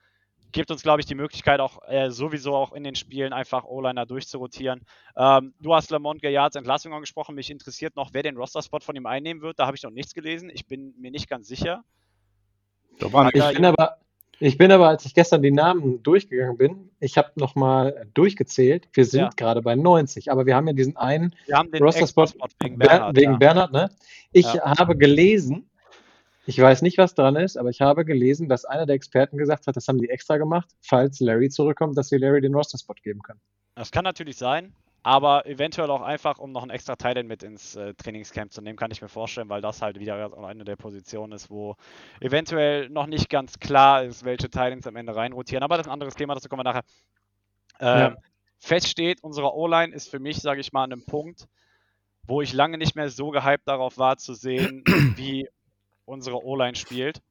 [SPEAKER 2] Gibt uns, glaube ich, die Möglichkeit, auch äh, sowieso auch in den Spielen einfach O-Liner durchzurotieren. Ähm, du hast Lamont Gaillards Entlassung angesprochen. Mich interessiert noch, wer den Roster-Spot von ihm einnehmen wird. Da habe ich noch nichts gelesen. Ich bin mir nicht ganz sicher.
[SPEAKER 3] Ich bin aber, ich bin aber, als ich gestern die Namen durchgegangen bin, ich habe nochmal durchgezählt. Wir sind
[SPEAKER 2] Ja.
[SPEAKER 3] gerade bei 90, aber wir haben ja diesen einen Roster-Spot
[SPEAKER 2] wegen
[SPEAKER 3] Ber-
[SPEAKER 2] Bernhard.
[SPEAKER 3] wegen
[SPEAKER 2] ja.
[SPEAKER 3] Bernhard, ne? Ich
[SPEAKER 2] Ja.
[SPEAKER 3] habe gelesen, ich weiß nicht, was dran ist, aber ich habe gelesen, dass einer der Experten gesagt hat, das haben die extra gemacht, falls Larry zurückkommt, dass sie Larry den Roster-Spot geben können.
[SPEAKER 2] Das kann natürlich sein, aber eventuell auch einfach, um noch einen extra Teil mit ins äh, Trainingscamp zu nehmen, kann ich mir vorstellen, weil das halt wieder eine der Positionen ist, wo eventuell noch nicht ganz klar ist, welche Titans am Ende reinrotieren. Aber das ist ein anderes Thema, dazu kommen wir nachher. Ähm,
[SPEAKER 3] Ja.
[SPEAKER 2] Fest steht, unsere O-Line ist für mich, sage ich mal, an einem Punkt, wo ich lange nicht mehr so gehypt darauf war zu sehen, <clears throat> wie unsere O-Line spielt.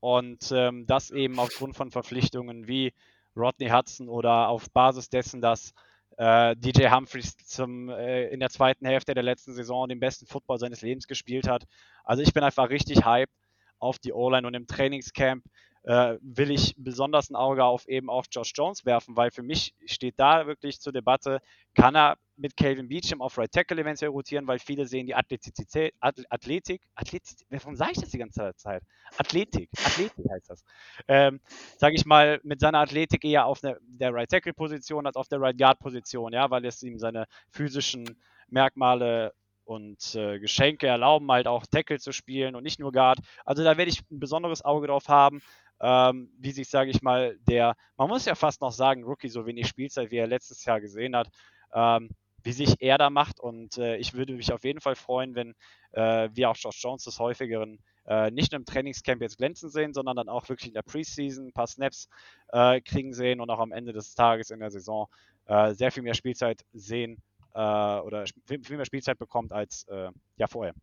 [SPEAKER 2] Und ähm, das eben aufgrund von Verpflichtungen wie Rodney Hudson oder auf Basis dessen, dass DJ Humphreys zum, äh, in der zweiten Hälfte der letzten Saison den besten Football seines Lebens gespielt hat. Also ich bin einfach richtig hyped auf die O-Line und im Trainingscamp äh, will ich besonders ein Auge auf eben auch Josh Jones werfen, weil für mich steht da wirklich zur Debatte, kann er mit Calvin Beecham auf Right Tackle eventuell rotieren, weil viele sehen die Athletizität, Ath- Athletik, Athletik, warum sage ich das die ganze Zeit? Athletik, Athletik heißt das. Ähm, sage ich mal, mit seiner Athletik eher auf der, der Right Tackle Position als auf der Right Guard Position, ja, weil es ihm seine physischen Merkmale und äh, Geschenke erlauben, halt auch Tackle zu spielen und nicht nur Guard. Also da werde ich ein besonderes Auge drauf haben, ähm, wie sich, sage ich mal, der, man muss ja fast noch sagen, Rookie so wenig Spielzeit, wie er letztes Jahr gesehen hat, ähm, wie sich er da macht. Und äh, ich würde mich auf jeden Fall freuen, wenn äh, wir auch Josh Jones des häufigeren äh, nicht nur im Trainingscamp jetzt glänzen sehen, sondern dann auch wirklich in der Preseason ein paar Snaps äh, kriegen sehen und auch am Ende des Tages in der Saison äh, sehr viel mehr Spielzeit sehen äh, oder viel, mehr Spielzeit bekommt als äh, ja vorher.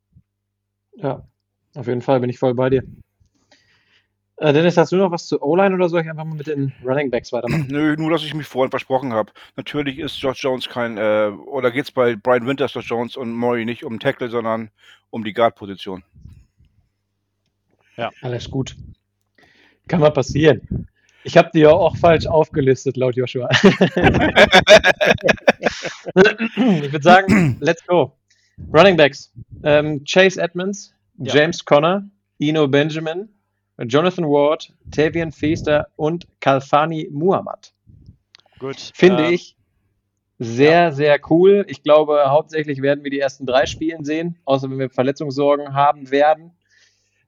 [SPEAKER 3] Ja, auf jeden Fall bin ich voll bei dir. Äh, Dennis, hast du noch was zu O-Line oder soll ich einfach mal mit den Running Backs weitermachen?
[SPEAKER 4] Nö, nur, dass ich mich vorhin versprochen habe. Natürlich ist Josh Jones kein, äh, oder geht es bei Brian Winters, Josh Jones und Murray nicht um Tackle, sondern um die Guard-Position.
[SPEAKER 3] Alles gut. Kann mal passieren. Ich habe die ja auch falsch aufgelistet, laut Joshua. <laughs> ich würde sagen, let's go. Running Backs. Ähm, Chase Edmonds,
[SPEAKER 2] Ja.
[SPEAKER 3] James Conner, Eno Benjamin, Jonathan Ward, Tavian Feaster und Kalfani Muhammad.
[SPEAKER 2] Gut.
[SPEAKER 3] Finde
[SPEAKER 2] ähm,
[SPEAKER 3] ich sehr, sehr cool. Ich glaube, hauptsächlich werden wir die ersten drei Spielen sehen, außer wenn wir Verletzungssorgen haben werden.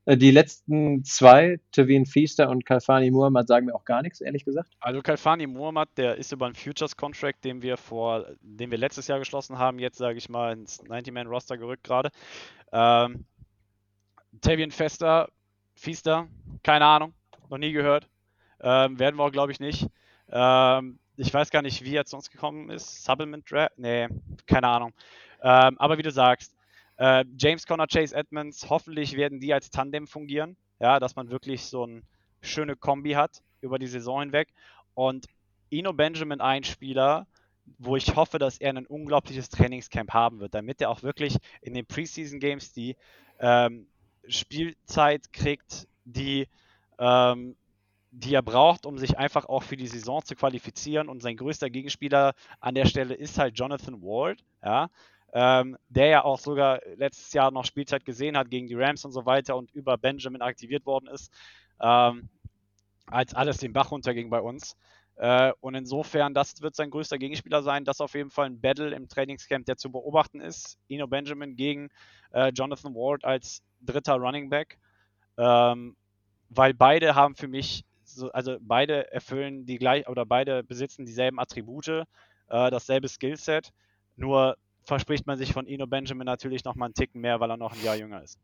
[SPEAKER 3] Äh, Die letzten zwei, Tavin Feaster und Kalfani Muhammad, sagen mir auch gar nichts, ehrlich gesagt.
[SPEAKER 2] Also Kalfani Muhammad, der ist über einen Futures-Contract, den wir vor, den wir letztes Jahr geschlossen haben, jetzt sage ich mal ins 90-Man-Roster gerückt gerade. Ähm, Tavian Fester, Feaster, keine Ahnung, noch nie gehört. Ähm, werden wir auch, glaube ich, nicht. Ähm, ich weiß gar nicht, wie er zu uns gekommen ist. Supplement Draft? Nee, keine Ahnung. Ähm, aber wie du sagst, äh, James Conner, Chase Edmonds, hoffentlich werden die als Tandem fungieren. Ja, dass man wirklich so eine schöne Kombi hat über die Saison hinweg. Und Ino Benjamin ein Spieler, wo ich hoffe, dass er ein unglaubliches Trainingscamp haben wird, damit er auch wirklich in den Preseason Games die ähm, Spielzeit kriegt, die, ähm, die er braucht, um sich einfach auch für die Saison zu qualifizieren. Und sein größter Gegenspieler an der Stelle ist halt Jonathan Ward, ja, ähm, der ja auch sogar letztes Jahr noch Spielzeit gesehen hat gegen die Rams und so weiter und über Benjamin aktiviert worden ist, ähm, als alles den Bach runterging bei uns. Äh, und insofern, das wird sein größter Gegenspieler sein. Das auf jeden Fall ein Battle im Trainingscamp, der zu beobachten ist. Ino Benjamin gegen äh, Jonathan Ward als dritter Running Back. Ähm, weil beide haben für mich, so, also beide erfüllen die gleich oder beide besitzen dieselben Attribute, äh, dasselbe Skillset. Nur verspricht man sich von Ino Benjamin natürlich noch mal einen Ticken mehr, weil er noch ein Jahr jünger ist.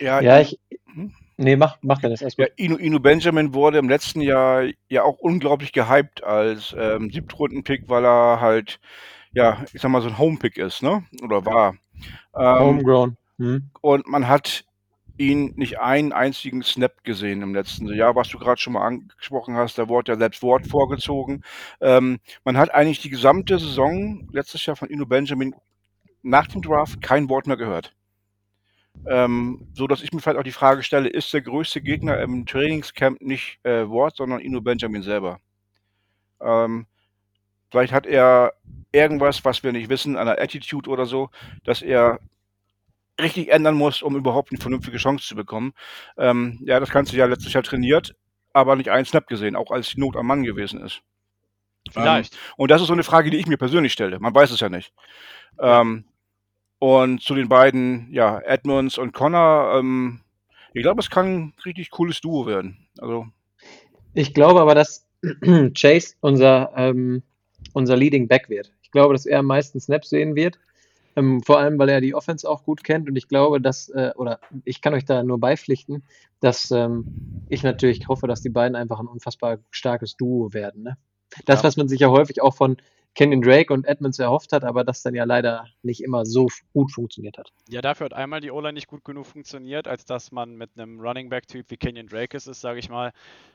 [SPEAKER 4] Ja,
[SPEAKER 3] Ja, ich.
[SPEAKER 4] Hm?
[SPEAKER 3] Nee, mach, mach das erst
[SPEAKER 4] Ja. Inu, Inu Benjamin wurde im letzten Jahr ja auch unglaublich gehypt als ähm, Siebtrunden-Pick, weil er halt, ja, ich sag mal, so ein Home-Pick ist, ne? Oder war. Ähm,
[SPEAKER 3] Homegrown. Hm.
[SPEAKER 4] und man hat ihn nicht einen einzigen Snap gesehen im letzten Jahr, was du gerade schon mal angesprochen hast, da wurde ja selbst Wort vorgezogen. Ähm, man hat eigentlich die gesamte Saison letztes Jahr von Inu Benjamin nach dem Draft kein Wort mehr gehört. Ähm, so dass ich mir vielleicht auch die Frage stelle, ist der größte Gegner im Trainingscamp nicht äh, Ward, sondern Inu Benjamin selber? Ähm, vielleicht hat er irgendwas, was wir nicht wissen, an der Attitude oder so, dass er richtig ändern muss, um überhaupt eine vernünftige Chance zu bekommen. Ähm, ja, das ganze Jahr letztes Jahr trainiert, aber nicht einen Snap gesehen, auch als die Not am Mann gewesen ist.
[SPEAKER 2] Vielleicht.
[SPEAKER 4] Und das ist so eine Frage, die ich mir persönlich stelle. Man weiß es ja nicht. Ähm, und zu den beiden, ja, Edmonds und Connor, ähm, ich glaube, es kann ein richtig cooles Duo werden. Also,
[SPEAKER 3] Ich glaube aber, dass <clears throat> Chase unser, ähm, unser Leading Back wird. Ich glaube, dass er am meisten Snaps sehen wird. Ähm, vor allem, weil er die Offense auch gut kennt. Und ich glaube, dass, äh, oder ich kann euch da nur beipflichten, dass ähm, ich natürlich hoffe, dass die beiden einfach ein unfassbar starkes Duo werden. Ne? Das,
[SPEAKER 2] Ja.
[SPEAKER 3] was man sich ja häufig auch von Kenyon Drake und Edmonds erhofft hat, aber das dann ja leider nicht immer so gut funktioniert hat.
[SPEAKER 2] Ja, dafür hat einmal die O-Line nicht gut genug funktioniert, als dass man mit einem Running Back-Typ wie Kenyon Drake es ist, sage ich mal,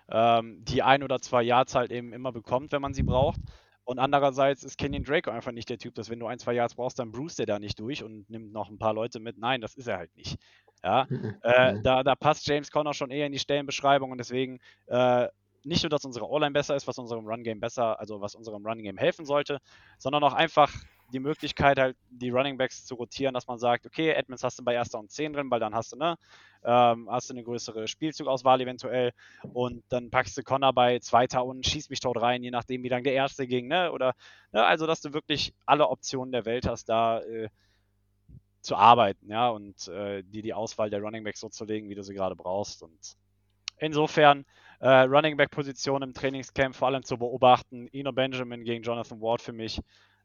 [SPEAKER 2] ähm, die ein oder zwei Yards halt eben immer bekommt, wenn man sie braucht. Und andererseits ist Kenyon Drake einfach nicht der Typ, dass wenn du ein, zwei Yards brauchst, dann bruist der da nicht durch und nimmt noch ein paar Leute mit. Nein, das ist er halt nicht. Ja,
[SPEAKER 3] Mhm.
[SPEAKER 2] äh,
[SPEAKER 3] Mhm.
[SPEAKER 2] da, da passt James Conner schon eher in die Stellenbeschreibung und deswegen äh, nicht nur, dass unsere O-Line besser ist, was unserem Run-Game besser, also was unserem Running-Game helfen sollte, sondern auch einfach die Möglichkeit, halt die Running Backs zu rotieren, dass man sagt, okay, Edmonds hast du bei erster und 10 drin, weil dann hast du, ne, ähm, hast du eine größere Spielzugauswahl eventuell und dann packst du Connor bei zweiter und schießt mich tot rein, je nachdem, wie dann der erste ging, ne, oder, ne, also, dass du wirklich alle Optionen der Welt hast, da äh, zu arbeiten, ja, und äh, die die Auswahl der Running Backs so zu legen, wie du sie gerade brauchst und insofern äh, Running Back Position im Trainingscamp vor allem zu beobachten. Eno Benjamin gegen Jonathan Ward für mich,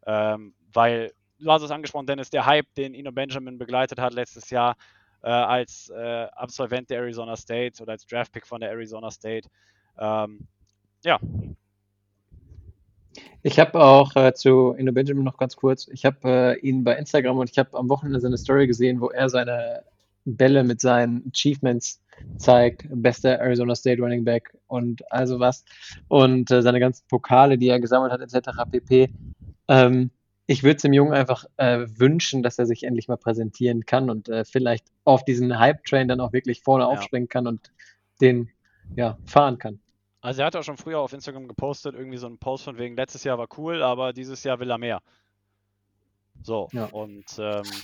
[SPEAKER 2] ähm, weil du hast es angesprochen, Dennis, der Hype, den Eno Benjamin begleitet hat letztes Jahr äh, als äh, Absolvent der Arizona State oder als Draftpick von der Arizona State. Ähm, ja,
[SPEAKER 3] Ich habe auch äh, zu Ino Benjamin noch ganz kurz, ich habe äh, ihn bei Instagram und ich habe am Wochenende seine Story gesehen, wo er seine Bälle mit seinen Achievements zeigt, bester Arizona State Running Back und also was und äh, seine ganzen Pokale, die er gesammelt hat, etc. pp. Ähm, ich würde es dem Jungen einfach äh, wünschen, dass er sich endlich mal präsentieren kann und äh, vielleicht auf diesen Hype-Train dann auch wirklich vorne
[SPEAKER 2] Ja.
[SPEAKER 3] aufspringen kann und den ja, fahren kann.
[SPEAKER 2] Also er hat auch schon früher auf Instagram gepostet, irgendwie so einen Post von wegen, letztes Jahr war cool, aber dieses Jahr will er mehr. So,
[SPEAKER 3] Ja.
[SPEAKER 2] und ähm,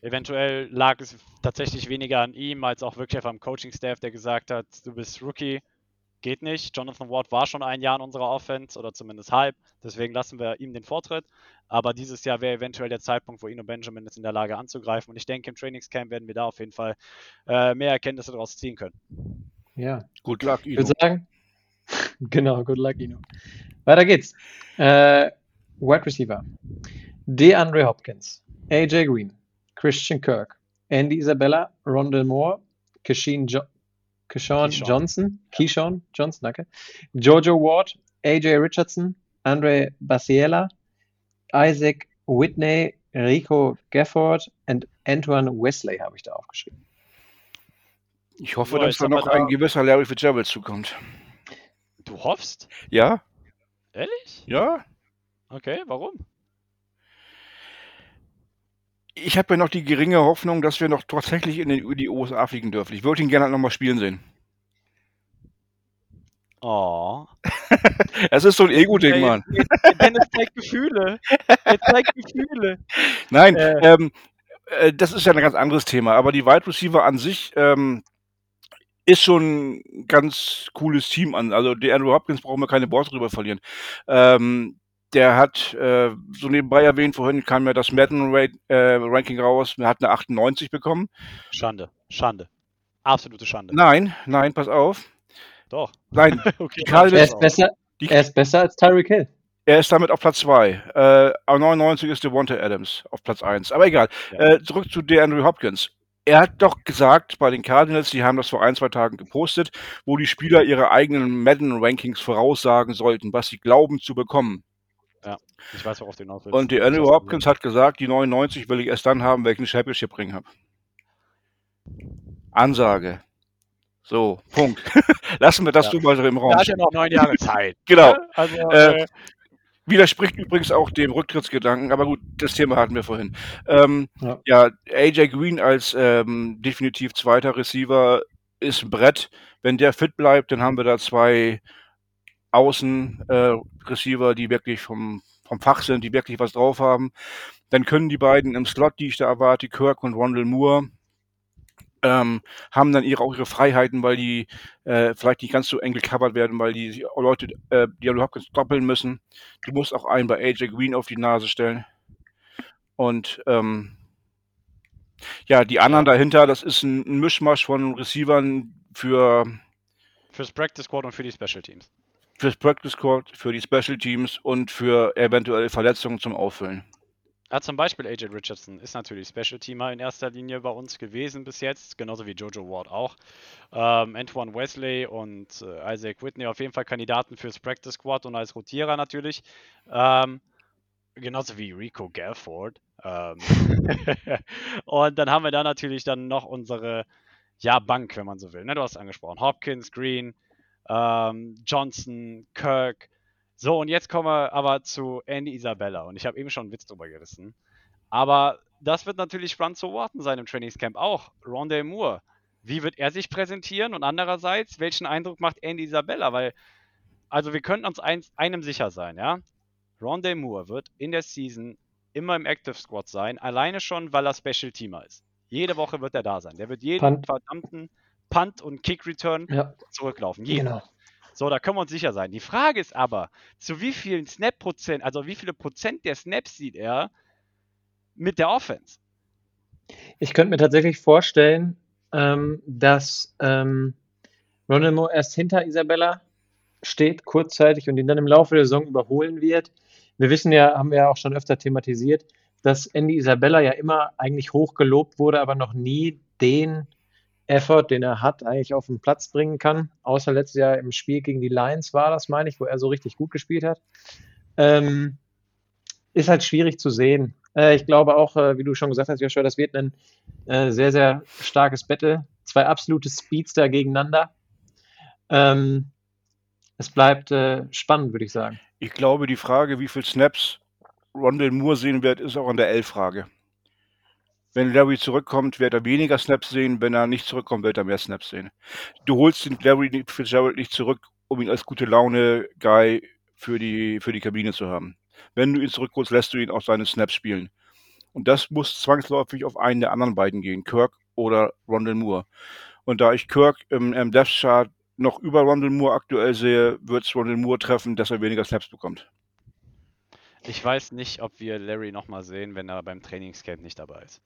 [SPEAKER 2] eventuell lag es tatsächlich weniger an ihm, als auch wirklich einfach am Coaching-Staff, der gesagt hat, du bist Rookie, geht nicht. Jonathan Ward war schon ein Jahr in unserer Offense oder zumindest halb, deswegen lassen wir ihm den Vortritt. Aber dieses Jahr wäre eventuell der Zeitpunkt, wo Ino Benjamin ist in der Lage anzugreifen. Und ich denke, im Trainingscamp werden wir da auf jeden Fall äh, mehr Erkenntnisse daraus ziehen können.
[SPEAKER 3] Ja,
[SPEAKER 4] Good luck,
[SPEAKER 3] ich
[SPEAKER 4] Ino.
[SPEAKER 3] würde sagen, <laughs> genau, good luck, Ino. Weiter geht's. Äh, Wide Receiver. DeAndre Hopkins, AJ Green, Christian Kirk, Andy Isabella, Rondell Moore, Keyshawn, jo Keyshawn. Johnson, Keyshawn Johnson, danke, Jojo Ward, AJ Richardson, Andre Basiela, Isaac Whitney, Rico Gafford und Antoine Wesley habe ich da aufgeschrieben.
[SPEAKER 4] Ich hoffe,
[SPEAKER 2] So,
[SPEAKER 4] dass da noch
[SPEAKER 2] da-
[SPEAKER 4] ein gewisser Larry Fitzgerald zukommt.
[SPEAKER 2] Du hoffst?
[SPEAKER 4] Ja?
[SPEAKER 2] Ehrlich?
[SPEAKER 4] Ja?
[SPEAKER 2] Okay, warum?
[SPEAKER 4] Ich habe ja noch die geringe Hoffnung, dass wir noch tatsächlich in den, die USA fliegen dürfen. Ich würde ihn gerne nochmal spielen sehen.
[SPEAKER 2] Oh. <laughs>
[SPEAKER 4] Es ist so ein Ego-Ding, Mann.
[SPEAKER 2] Dennis zeigt Gefühle. Er zeigt Gefühle.
[SPEAKER 4] Nein,
[SPEAKER 2] Äh.
[SPEAKER 4] ähm, äh, das ist ja ein ganz anderes Thema. Aber die Wide Receiver an sich ähm, ist schon ein ganz cooles Team an. Also die Andrew Hopkins brauchen wir keine Worte drüber verlieren. Ähm, der hat, äh, so nebenbei erwähnt, vorhin kam ja das Madden-Ranking raus. Er hat eine 98 bekommen.
[SPEAKER 2] Schande. Schande. Absolute Schande.
[SPEAKER 4] Nein, nein, pass auf.
[SPEAKER 2] Doch.
[SPEAKER 4] Nein, <laughs>
[SPEAKER 2] Okay,
[SPEAKER 3] Er
[SPEAKER 2] ist
[SPEAKER 3] besser,
[SPEAKER 4] Die-
[SPEAKER 3] er ist besser als Tyreek Hill.
[SPEAKER 4] er ist damit auf Platz 2. Äh, auf 99 ist Devonta Adams auf Platz 1. Aber egal.
[SPEAKER 2] Ja.
[SPEAKER 4] Äh, zurück zu DeAndre Hopkins. Er hat doch gesagt bei den Cardinals, die haben das vor ein, zwei Tagen gepostet, wo die Spieler ihre eigenen Madden-Rankings voraussagen sollten, was sie glauben zu bekommen.
[SPEAKER 2] Ich weiß, worauf du hinaus willst.
[SPEAKER 4] Und DeAndre Hopkins hat gesagt, die 99 will ich erst dann haben, wenn ich einen Championship-Ring habe. Ansage. So, Punkt. <laughs> Lassen wir das
[SPEAKER 2] Ja.
[SPEAKER 4] so mal so im Raum
[SPEAKER 2] Er hat ja noch neun Jahre Zeit. <laughs>
[SPEAKER 4] Genau.
[SPEAKER 2] Also,
[SPEAKER 4] Äh,
[SPEAKER 2] äh,
[SPEAKER 4] Widerspricht übrigens auch dem Rücktrittsgedanken, aber gut, das Thema hatten wir vorhin. Ähm,
[SPEAKER 3] Ja.
[SPEAKER 4] ja. AJ Green als ähm, definitiv zweiter Receiver ist ein Brett. Wenn der fit bleibt, dann haben wir da zwei Außen-Receiver, die wirklich vom, vom Fach sind, die wirklich was drauf haben. Dann können die beiden im Slot, die ich da erwarte, Kirk und Rondell Moore, ähm, haben dann ihre, auch ihre Freiheiten, weil die äh, vielleicht nicht ganz so eng gecovert werden, weil die Leute, äh, die Hopkins doppeln müssen. Du musst auch einen bei AJ Green auf die Nase stellen. Und ähm, ja, die anderen dahinter, das ist ein, ein Mischmasch von Receivern für
[SPEAKER 2] fürs Practice Squad und für die Special Teams.
[SPEAKER 4] Fürs Practice Squad, für die Special Teams und für eventuelle Verletzungen zum Auffüllen.
[SPEAKER 2] Ja, zum Beispiel AJ Richardson ist natürlich Special Teamer in erster Linie bei uns gewesen bis jetzt, genauso wie Jojo Ward auch. Ähm, Antoine Wesley und äh, Isaac Whitney auf jeden Fall Kandidaten fürs Practice Squad und als Rotierer natürlich. Ähm, genauso wie Rico Gafford. Ähm, <laughs> und dann haben wir da natürlich dann noch unsere ja, Bank, wenn man so will. Ne? Du hast angesprochen. Hopkins, Green, ähm, Johnson, Kirk. So, und jetzt kommen wir aber zu Andy Isabella. Und ich habe eben schon einen Witz drüber gerissen. Aber das wird natürlich spannend zu warten sein im Trainingscamp auch. Rondell Moore. Wie wird er sich präsentieren? Und andererseits, welchen Eindruck macht Andy Isabella? Weil, also wir können uns eins, einem sicher sein, ja. Rondell Moore wird in der Season immer im Active Squad sein, alleine schon, weil er Special Teamer ist. Jede Woche wird er da sein. Der wird jeden
[SPEAKER 3] Punt.
[SPEAKER 2] verdammten Punt und Kick Return
[SPEAKER 3] Ja,
[SPEAKER 2] zurücklaufen. Jeden.
[SPEAKER 3] genau.
[SPEAKER 2] So, da können wir uns sicher sein. Die Frage ist aber, zu wie vielen Snap-Prozent, also wie viele Prozent der Snaps sieht er mit der Offense?
[SPEAKER 3] Ich könnte mir tatsächlich vorstellen, ähm, dass ähm, Ronald Moore erst hinter Isabella steht, kurzzeitig, und ihn dann im Laufe der Saison überholen wird. Wir wissen ja, haben wir ja auch schon öfter thematisiert, dass Andy Isabella ja immer eigentlich hoch gelobt wurde, aber noch nie den Effort, den er hat, eigentlich auf den Platz bringen kann. Außer letztes Jahr im Spiel gegen die Lions war das, meine ich, wo er so richtig gut gespielt hat. Ähm, ist halt schwierig zu sehen. Äh, ich glaube auch, äh, wie du schon gesagt hast, Joshua, das wird ein äh, sehr, sehr starkes Battle. Zwei absolute Speedster gegeneinander. Ähm, es bleibt äh, spannend, würde ich sagen.
[SPEAKER 4] Ich glaube, die Frage, wie viel Snaps Rondell Moore sehen wird, ist auch an der L-Frage. Wenn Larry zurückkommt, wird er weniger Snaps sehen. Wenn er nicht zurückkommt, wird er mehr Snaps sehen. Du holst den Larry Fitzgerald nicht zurück, um ihn als gute Laune-Guy für die, für die Kabine zu haben. Wenn du ihn zurückholst, lässt du ihn auch seine Snaps spielen. Und das muss zwangsläufig auf einen der anderen beiden gehen, Kirk oder Rondell Moore. Und da ich Kirk im, im Death Chart noch über Rondell Moore aktuell sehe, wird es Rondell Moore treffen, dass er weniger Snaps bekommt.
[SPEAKER 2] Ich weiß nicht, ob wir Larry nochmal sehen, wenn er beim Trainingscamp nicht dabei ist.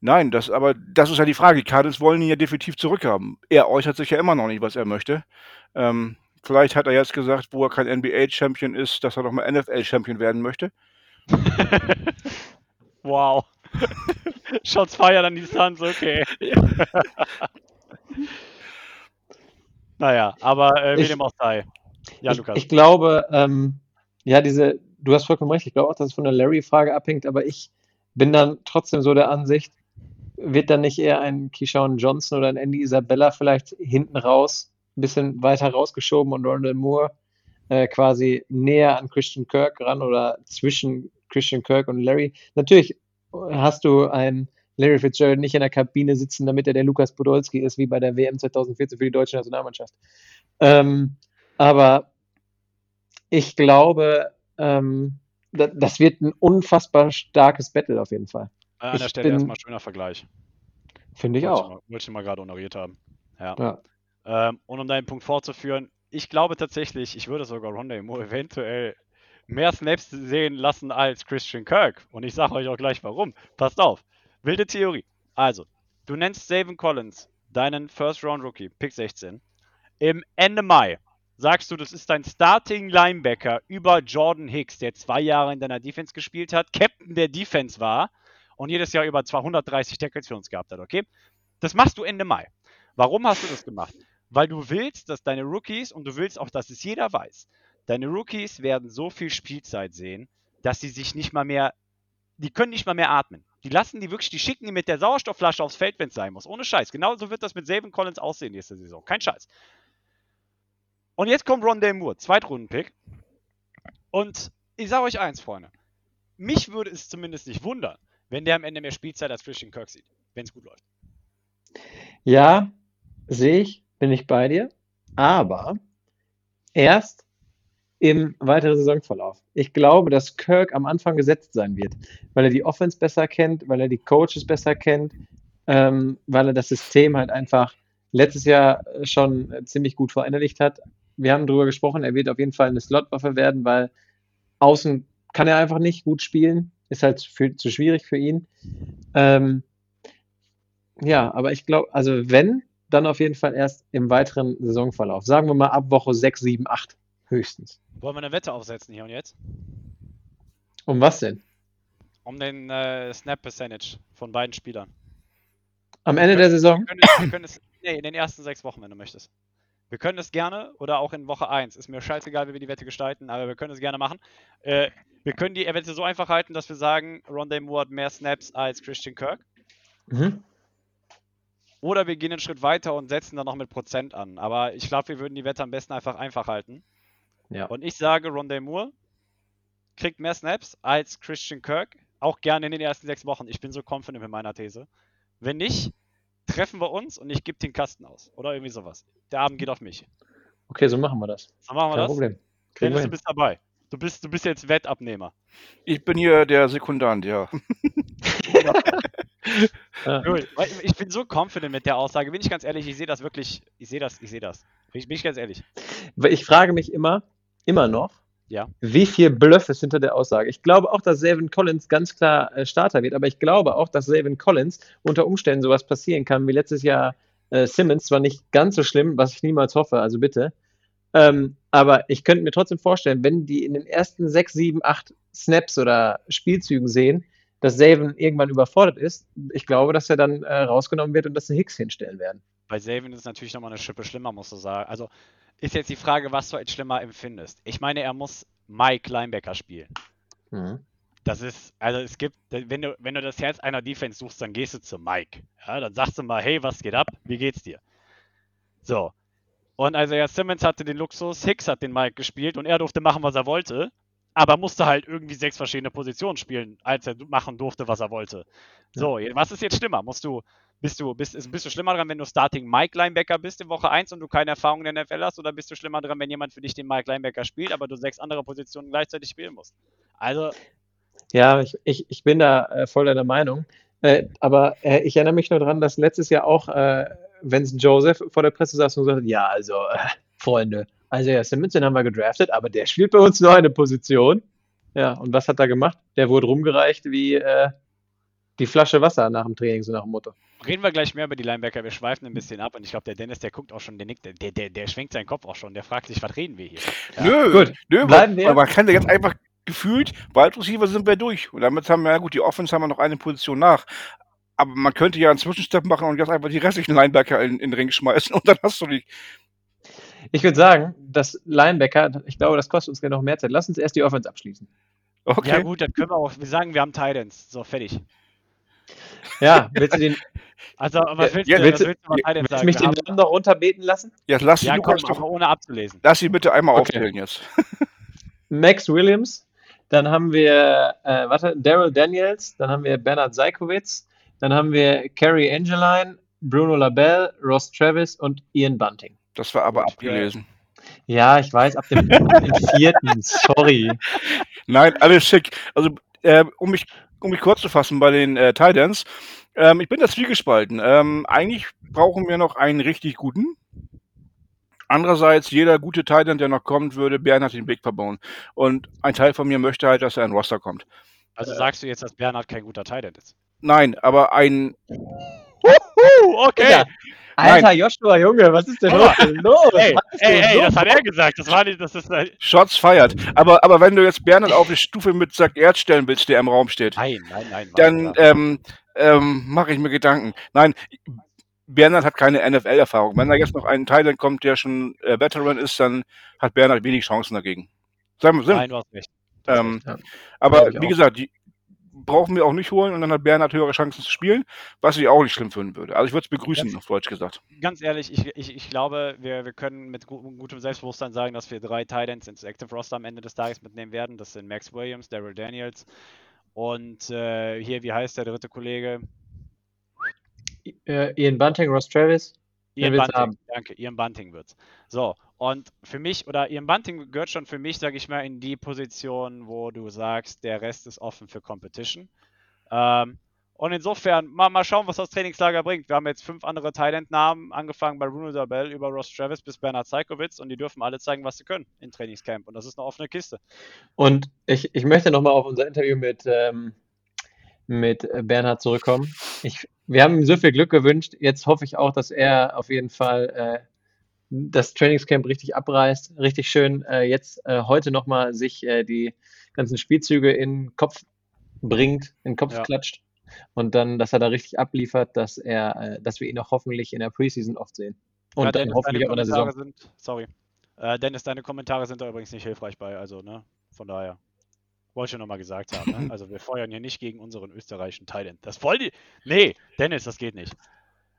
[SPEAKER 4] Nein, das, aber das ist ja die Frage. Die Cardinals wollen ihn ja definitiv zurückhaben. Er äußert sich ja immer noch nicht, was er möchte. Ähm, vielleicht hat er jetzt gesagt, wo er kein NBA-Champion ist, dass er doch mal NFL-Champion werden möchte. <laughs>
[SPEAKER 2] wow. <laughs> Shots feiern an die Suns, okay. <laughs> naja, aber äh, wie
[SPEAKER 3] Ich-
[SPEAKER 2] dem auch sei. Ja,
[SPEAKER 3] ich,
[SPEAKER 2] Lukas.
[SPEAKER 3] ich glaube, ähm, ja, diese, du hast vollkommen recht, ich glaube auch, dass es von der Larry-Frage abhängt, aber ich bin dann trotzdem so der Ansicht, wird dann nicht eher ein Keyshawn Johnson oder ein Andy Isabella vielleicht hinten raus, ein bisschen weiter rausgeschoben und Rondell Moore äh, quasi näher an Christian Kirk ran oder zwischen Christian Kirk und Larry. Natürlich hast du einen Larry Fitzgerald nicht in der Kabine sitzen, damit er der Lukas Podolski ist, wie bei der WM 2014 für die deutsche Nationalmannschaft. Ähm, aber ich glaube, ähm, da, das wird ein unfassbar starkes Battle auf jeden Fall.
[SPEAKER 2] Äh, an der Stelle
[SPEAKER 3] bin-
[SPEAKER 2] erstmal schöner Vergleich.
[SPEAKER 3] Finde ich
[SPEAKER 2] Wollte
[SPEAKER 3] auch.
[SPEAKER 2] mal- Wollte ich mal gerade honoriert haben. Ja.
[SPEAKER 3] Ja.
[SPEAKER 2] Ähm, und um deinen Punkt fortzuführen, ich glaube tatsächlich, ich würde sogar Rondé Moore <laughs> eventuell mehr Snaps sehen lassen als Christian Kirk. Und ich sage euch auch gleich warum. Passt auf. Wilde Theorie. Also, du nennst Savin Collins deinen First Round Rookie, Pick 16. Im Ende Mai sagst du, das ist dein Starting Linebacker über Jordan Hicks, der zwei Jahre in deiner Defense gespielt hat, Captain der Defense war und jedes Jahr über 230 Tackles für uns gehabt hat, okay? Das machst du Ende Mai. Warum hast du das gemacht? Weil du willst, dass deine Rookies, und du willst auch, dass es jeder weiß, deine Rookies werden so viel Spielzeit sehen, dass sie sich nicht mal mehr, die können nicht mal mehr atmen. Die lassen die wirklich, die schicken die mit der Sauerstoffflasche aufs Feld, wenn es sein muss. Ohne Scheiß. Genauso wird das mit Savin Collins aussehen nächste Saison. Kein Scheiß. Und jetzt kommt Rondé Moore, Zweitrunden-Pick. Und ich sage euch eins, Freunde. Mich würde es zumindest nicht wundern, wenn der am Ende mehr Spielzeit als Christian Kirk sieht, wenn es gut läuft.
[SPEAKER 3] Ja, sehe ich, bin ich bei dir. Aber erst im weiteren Saisonverlauf. Ich glaube, dass Kirk am Anfang gesetzt sein wird, weil er die Offense besser kennt, weil er die Coaches besser kennt, ähm, weil er das System halt einfach letztes Jahr schon ziemlich gut verinnerlicht hat. Wir haben darüber gesprochen, er wird auf jeden Fall eine Slotwaffe werden, weil außen kann er einfach nicht gut spielen, ist halt für, zu schwierig für ihn. Ähm, ja, aber ich glaube, also wenn, dann auf jeden Fall erst im weiteren Saisonverlauf. Sagen wir mal ab Woche 6, 7, 8 höchstens.
[SPEAKER 2] Wollen wir eine Wette aufsetzen hier und jetzt?
[SPEAKER 3] Um was denn?
[SPEAKER 2] Um den äh, Snap Percentage von beiden Spielern.
[SPEAKER 3] Am Ende der Saison?
[SPEAKER 2] Wir können wir können es nee, in den ersten sechs Wochen, wenn du möchtest. Wir können es gerne oder auch in Woche 1. Ist mir scheißegal, wie wir die Wette gestalten, aber wir können es gerne machen. Äh, wir können die Wette so einfach halten, dass wir sagen, Rondé Moore hat mehr Snaps als Christian Kirk.
[SPEAKER 3] Mhm.
[SPEAKER 2] Oder wir gehen einen Schritt weiter und setzen dann noch mit Prozent an. Aber ich glaube, wir würden die Wette am besten einfach einfach halten.
[SPEAKER 3] Ja.
[SPEAKER 2] Und ich sage, Rondé Moore kriegt mehr Snaps als Christian Kirk. Auch gerne in den ersten sechs Wochen. Ich bin so confident mit meiner These. Wenn nicht, treffen wir uns und ich gebe den Kasten aus. Oder irgendwie sowas. Der Abend geht auf mich.
[SPEAKER 3] Okay, so machen wir das.
[SPEAKER 2] So machen wir
[SPEAKER 3] Kein
[SPEAKER 2] das.
[SPEAKER 3] Problem. Kriegen
[SPEAKER 2] Dennis, du bist dabei. Du bist, du bist jetzt Wettabnehmer.
[SPEAKER 4] Ich bin hier der Sekundant, ja. <laughs>
[SPEAKER 3] Ja.
[SPEAKER 2] Cool. Weil Ich bin so confident mit der Aussage. Bin ich ganz ehrlich, ich sehe das wirklich. Ich sehe das, ich sehe das. Bin ich, bin ich ganz ehrlich.
[SPEAKER 3] Ich frage mich immer, immer noch,
[SPEAKER 2] Ja.
[SPEAKER 3] wie viel Bluff ist hinter der Aussage. Ich glaube auch, dass Savin Collins ganz klar äh, Starter wird, aber ich glaube auch, dass Savin Collins unter Umständen sowas passieren kann, wie letztes Jahr äh, Simmons. Zwar nicht ganz so schlimm, was ich niemals hoffe, also bitte. Ähm, aber ich könnte mir trotzdem vorstellen, wenn die in den ersten sechs, sieben, acht Snaps oder Spielzügen sehen, dass Savin irgendwann überfordert ist, ich glaube, dass er dann äh, rausgenommen wird und dass sie Hicks hinstellen werden.
[SPEAKER 2] Bei Savin ist es natürlich nochmal eine Schippe schlimmer, musst du sagen. Also ist jetzt die Frage, was du als schlimmer empfindest. Ich meine, er muss Mike Linebacker spielen.
[SPEAKER 3] Mhm.
[SPEAKER 2] Das ist, also es gibt, wenn du, wenn du das Herz einer Defense suchst, dann gehst du zu Mike. Ja, dann sagst du mal, hey, was geht ab? Wie geht's dir? So. Und also ja, Simmons hatte den Luxus, Hicks hat den Mike gespielt und er durfte machen, was er wollte. Aber musste halt irgendwie sechs verschiedene Positionen spielen, als er machen durfte, was er wollte. So, was ist jetzt schlimmer? Musst du, bist du, bist, bist du schlimmer dran, wenn du Starting Mike Linebacker bist in Woche 1 und du keine Erfahrung in der NFL hast, oder bist du schlimmer dran, wenn jemand für dich den Mike Linebacker spielt, aber du sechs andere Positionen gleichzeitig spielen musst? Also,
[SPEAKER 3] Ja, ich, ich, ich bin da äh, voll deiner Meinung. Äh, aber äh, ich erinnere mich nur daran, dass letztes Jahr auch äh, Vincent Joseph vor der Presse saß und gesagt hat, ja, also, äh, Freunde, also ja, Simmons, den haben wir gedraftet, aber der <laughs> spielt bei uns nur eine Position. Ja, und was hat er gemacht? Der wurde rumgereicht wie äh, die Flasche Wasser nach dem Training, so nach dem Motto.
[SPEAKER 2] reden wir gleich mehr über die Linebacker. Wir schweifen ein bisschen ab und ich glaube, der Dennis, der guckt auch schon, der nickt, der, der, der schwenkt seinen Kopf auch schon, der fragt sich, was reden wir hier? Ja.
[SPEAKER 4] Nö,
[SPEAKER 3] Gut,
[SPEAKER 4] nö,
[SPEAKER 3] bleiben wir-
[SPEAKER 4] weil man kann ja ganz einfach gefühlt, Wide Receiver sind wir durch. Und damit haben wir, ja gut, die Offense haben wir noch eine Position nach. Aber man könnte ja einen Zwischenstep machen und jetzt einfach die restlichen Linebacker in, in den Ring schmeißen <laughs> und dann hast du die.
[SPEAKER 3] Ich würde sagen, das Linebacker, ich glaube, das kostet uns ja noch mehr Zeit. Lass uns erst die Offense abschließen.
[SPEAKER 4] Okay.
[SPEAKER 2] Ja gut, dann können wir auch, wir sagen, wir haben Titans. So, fertig.
[SPEAKER 3] Ja, willst du, den, <laughs>
[SPEAKER 2] Also, was
[SPEAKER 3] Ja,
[SPEAKER 2] willst
[SPEAKER 4] ja,
[SPEAKER 2] du,
[SPEAKER 3] willst
[SPEAKER 2] was willst du
[SPEAKER 3] willst du
[SPEAKER 2] sagen?
[SPEAKER 3] mich den Namen noch runterbeten lassen?
[SPEAKER 4] Jetzt lass
[SPEAKER 2] ja, komm,
[SPEAKER 4] Lukas
[SPEAKER 2] aber
[SPEAKER 4] doch,
[SPEAKER 2] ohne abzulesen.
[SPEAKER 4] lass sie bitte einmal
[SPEAKER 3] Okay.
[SPEAKER 4] aufzählen jetzt. <laughs>
[SPEAKER 3] Max Williams, dann haben wir, äh, warte, Daryl Daniels, dann haben wir Bernhard Seikowitz, dann haben wir Kerry Angeline, Bruno Labelle, Ross Travis und Ian Bunting.
[SPEAKER 4] Das war aber abgelesen.
[SPEAKER 3] Ja, ich weiß, ab dem, ab dem <laughs> vierten, sorry.
[SPEAKER 4] Nein, alles schick. Also, äh, um, mich, um mich kurz zu fassen bei den äh, Titans, ähm, ich bin da zwiegespalten. Ähm, eigentlich brauchen wir noch einen richtig guten. Andererseits, jeder gute Titan, der noch kommt, würde Bernhard den Weg verbauen. Und ein Teil von mir möchte halt, dass er in Roster kommt.
[SPEAKER 2] Also sagst du jetzt, dass Bernhard kein guter Titan ist?
[SPEAKER 4] Nein, aber ein.
[SPEAKER 2] Okay.
[SPEAKER 3] Ja. Alter Joshua, Junge, was ist denn los? los?
[SPEAKER 2] Ey, ey, ey,
[SPEAKER 3] los?
[SPEAKER 2] das hat er gesagt. Das war nicht, das ist. äh,
[SPEAKER 4] Shots feiert. Aber, aber wenn du jetzt Bernhard auf die Stufe mit Zack Erz stellen willst, der im Raum steht,
[SPEAKER 2] Nein, nein, nein.
[SPEAKER 4] dann ähm, ähm, mache ich mir Gedanken. Nein, Bernhard hat keine NFL-Erfahrung. Wenn da jetzt noch ein Teil kommt, der schon äh, Veteran ist, dann hat Bernhard wenig Chancen dagegen. Sagen wir
[SPEAKER 2] nein, du hast recht.
[SPEAKER 4] Ähm.
[SPEAKER 3] Ja.
[SPEAKER 4] aber wie
[SPEAKER 3] auch.
[SPEAKER 4] gesagt, die brauchen wir auch nicht holen und dann hat Bernhard höhere Chancen zu spielen, was ich auch nicht schlimm finden würde. Also ich würde es begrüßen, auf Deutsch gesagt.
[SPEAKER 2] Ganz ehrlich, ich, ich, ich glaube, wir, wir können mit gu gutem Selbstbewusstsein sagen, dass wir drei Titans ins Active Roster am Ende des Tages mitnehmen werden. Das sind Max Williams, Daryl Daniels und äh, hier, wie heißt der dritte Kollege?
[SPEAKER 3] Äh, Ian Bunting, Ross Travis.
[SPEAKER 2] Ian Bunting,
[SPEAKER 3] haben?
[SPEAKER 2] danke, Ian Bunting wird's. So, und für mich, oder Ian Bunting gehört schon für mich, sage ich mal, in die Position, wo du sagst, der Rest ist offen für Competition. Ähm, und insofern, mal, mal schauen, was das Trainingslager bringt. Wir haben jetzt fünf andere Thailand-Namen, angefangen bei Bruno Dabell über Ross Travis bis Bernhard Zeikowitz und die dürfen alle zeigen, was sie können im Trainingscamp. Und das ist eine offene Kiste.
[SPEAKER 3] Und ich, ich möchte nochmal auf unser Interview mit, ähm, mit Bernhard zurückkommen. Ich, wir haben ihm so viel Glück gewünscht. Jetzt hoffe ich auch, dass er auf jeden Fall äh, das Trainingscamp richtig abreißt. Richtig schön äh, jetzt äh, heute nochmal sich äh, die ganzen Spielzüge in den Kopf bringt, in den Kopf
[SPEAKER 2] Ja.
[SPEAKER 3] klatscht. Und dann, dass er da richtig abliefert, dass er, äh, dass wir ihn auch hoffentlich in der Preseason oft sehen. Und
[SPEAKER 2] Ja,
[SPEAKER 3] dann hoffentlich auch in der Saison.
[SPEAKER 2] sind, sorry. Äh, Dennis, deine Kommentare sind da übrigens nicht hilfreich bei, also, ne? Von daher. Wollte ich nochmal gesagt haben, ne? <laughs> Also wir feuern hier nicht gegen unseren österreichischen Thailand. Das wollen die. Nee, Dennis, das geht nicht.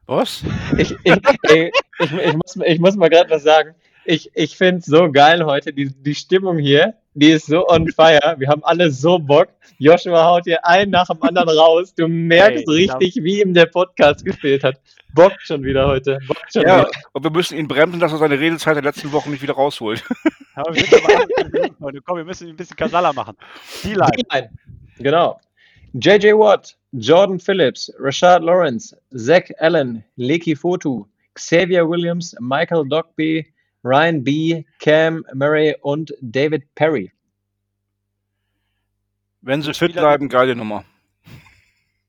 [SPEAKER 4] Was?
[SPEAKER 3] Ich, ich, ey, ich, ich, muss, ich muss mal gerade was sagen. Ich, ich finde es so geil heute. Die, die Stimmung hier, die ist so on fire. Wir haben alle so Bock. Joshua haut hier einen nach dem anderen raus. Du merkst
[SPEAKER 2] Ey, ich
[SPEAKER 3] richtig, wie ihm der Podcast gefehlt hat. Bockt schon wieder heute. Bockt schon
[SPEAKER 4] Ja,
[SPEAKER 3] wieder.
[SPEAKER 4] und wir müssen ihn bremsen, dass er seine Redezeit der letzten Wochen nicht wieder rausholt. <laughs>
[SPEAKER 2] Aber wir sind aber. Komm, wir müssen ihn ein bisschen Kasala machen. Die Line.
[SPEAKER 3] Genau. JJ Watt, Jordan Phillips, Rashad Lawrence, Zach Allen, Leki Fotu, Xavier Williams, Michael Dogby, Ryan B., Cam Murray und David Perry.
[SPEAKER 4] Wenn sie fit bleiben, geile Nummer.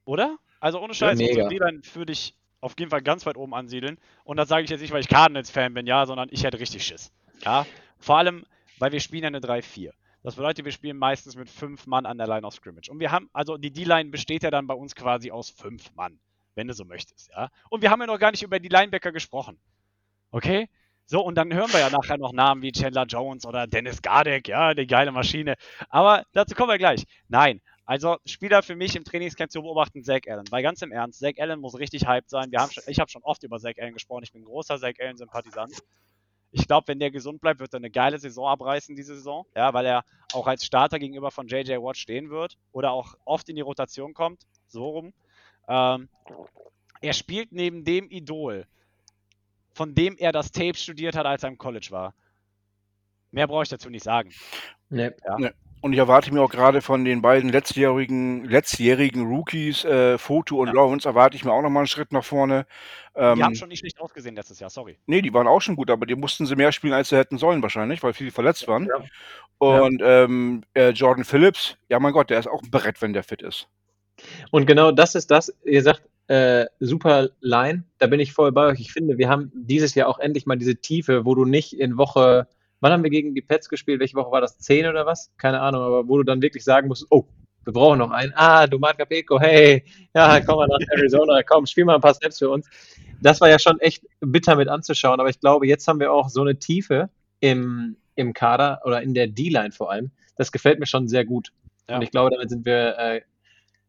[SPEAKER 2] Oder? Also ohne Scheiß, unsere D-Line würde ich auf jeden Fall ganz weit oben ansiedeln. Und das sage ich jetzt nicht, weil ich Cardinals-Fan bin, ja, sondern ich hätte richtig Schiss. Ja. Vor allem, weil wir spielen ja eine 3-4. Das bedeutet, wir spielen meistens mit fünf Mann an der Line of Scrimmage. Und wir haben, also die D-Line besteht ja dann bei uns quasi aus fünf Mann, wenn du so möchtest, ja. Und wir haben ja noch gar nicht über die Linebacker gesprochen. Okay? So, und dann hören wir ja nachher noch Namen wie Chandler Jones oder Dennis Gardek, ja, die geile Maschine. Aber dazu kommen wir gleich. Nein, also Spieler für mich im Trainingscamp zu beobachten, Zach Allen. Weil ganz im Ernst, Zach Allen muss richtig hyped sein. Wir haben schon, ich habe schon oft über Zach Allen gesprochen. Ich bin großer Zach Allen-Sympathisant. Ich glaube, wenn der gesund bleibt, wird er eine geile Saison abreißen diese Saison, ja, weil er auch als Starter gegenüber von JJ Watt stehen wird oder auch oft in die Rotation kommt, so rum. Ähm, er spielt neben dem Idol, von dem er das Tape studiert hat, als er im College war. Mehr brauche ich dazu nicht sagen.
[SPEAKER 3] Nee.
[SPEAKER 2] Ja.
[SPEAKER 4] Nee. Und ich erwarte mir auch gerade von den beiden letztjährigen, letztjährigen Rookies, äh, Foto und
[SPEAKER 2] Ja.
[SPEAKER 4] Lawrence, erwarte ich mir auch nochmal einen Schritt nach vorne.
[SPEAKER 2] Die haben
[SPEAKER 4] Ähm,
[SPEAKER 2] schon nicht schlecht ausgesehen letztes Jahr, sorry.
[SPEAKER 4] nee, die waren auch schon gut, aber die mussten sie mehr spielen, als sie hätten sollen wahrscheinlich, weil viele verletzt waren.
[SPEAKER 3] Ja.
[SPEAKER 4] Und ähm, äh, Jordan Phillips, ja mein Gott, der ist auch ein Brett, wenn der fit ist.
[SPEAKER 3] Und genau das ist das, ihr sagt, äh, super Line, da bin ich voll bei euch. Ich finde, wir haben dieses Jahr auch endlich mal diese Tiefe, wo du nicht in Woche, wann haben wir gegen die Pets gespielt? Welche Woche war das? Zehn oder was? Keine Ahnung, aber wo du dann wirklich sagen musst, oh, wir brauchen noch einen. Ah, du Capeko, hey, ja, komm mal nach Arizona, komm, spiel mal ein paar Snaps für uns. Das war ja schon echt bitter mit anzuschauen, aber ich glaube, jetzt haben wir auch so eine Tiefe im, im Kader oder in der D-Line vor allem. Das gefällt mir schon sehr gut.
[SPEAKER 2] Ja.
[SPEAKER 3] Und ich glaube, damit sind wir äh,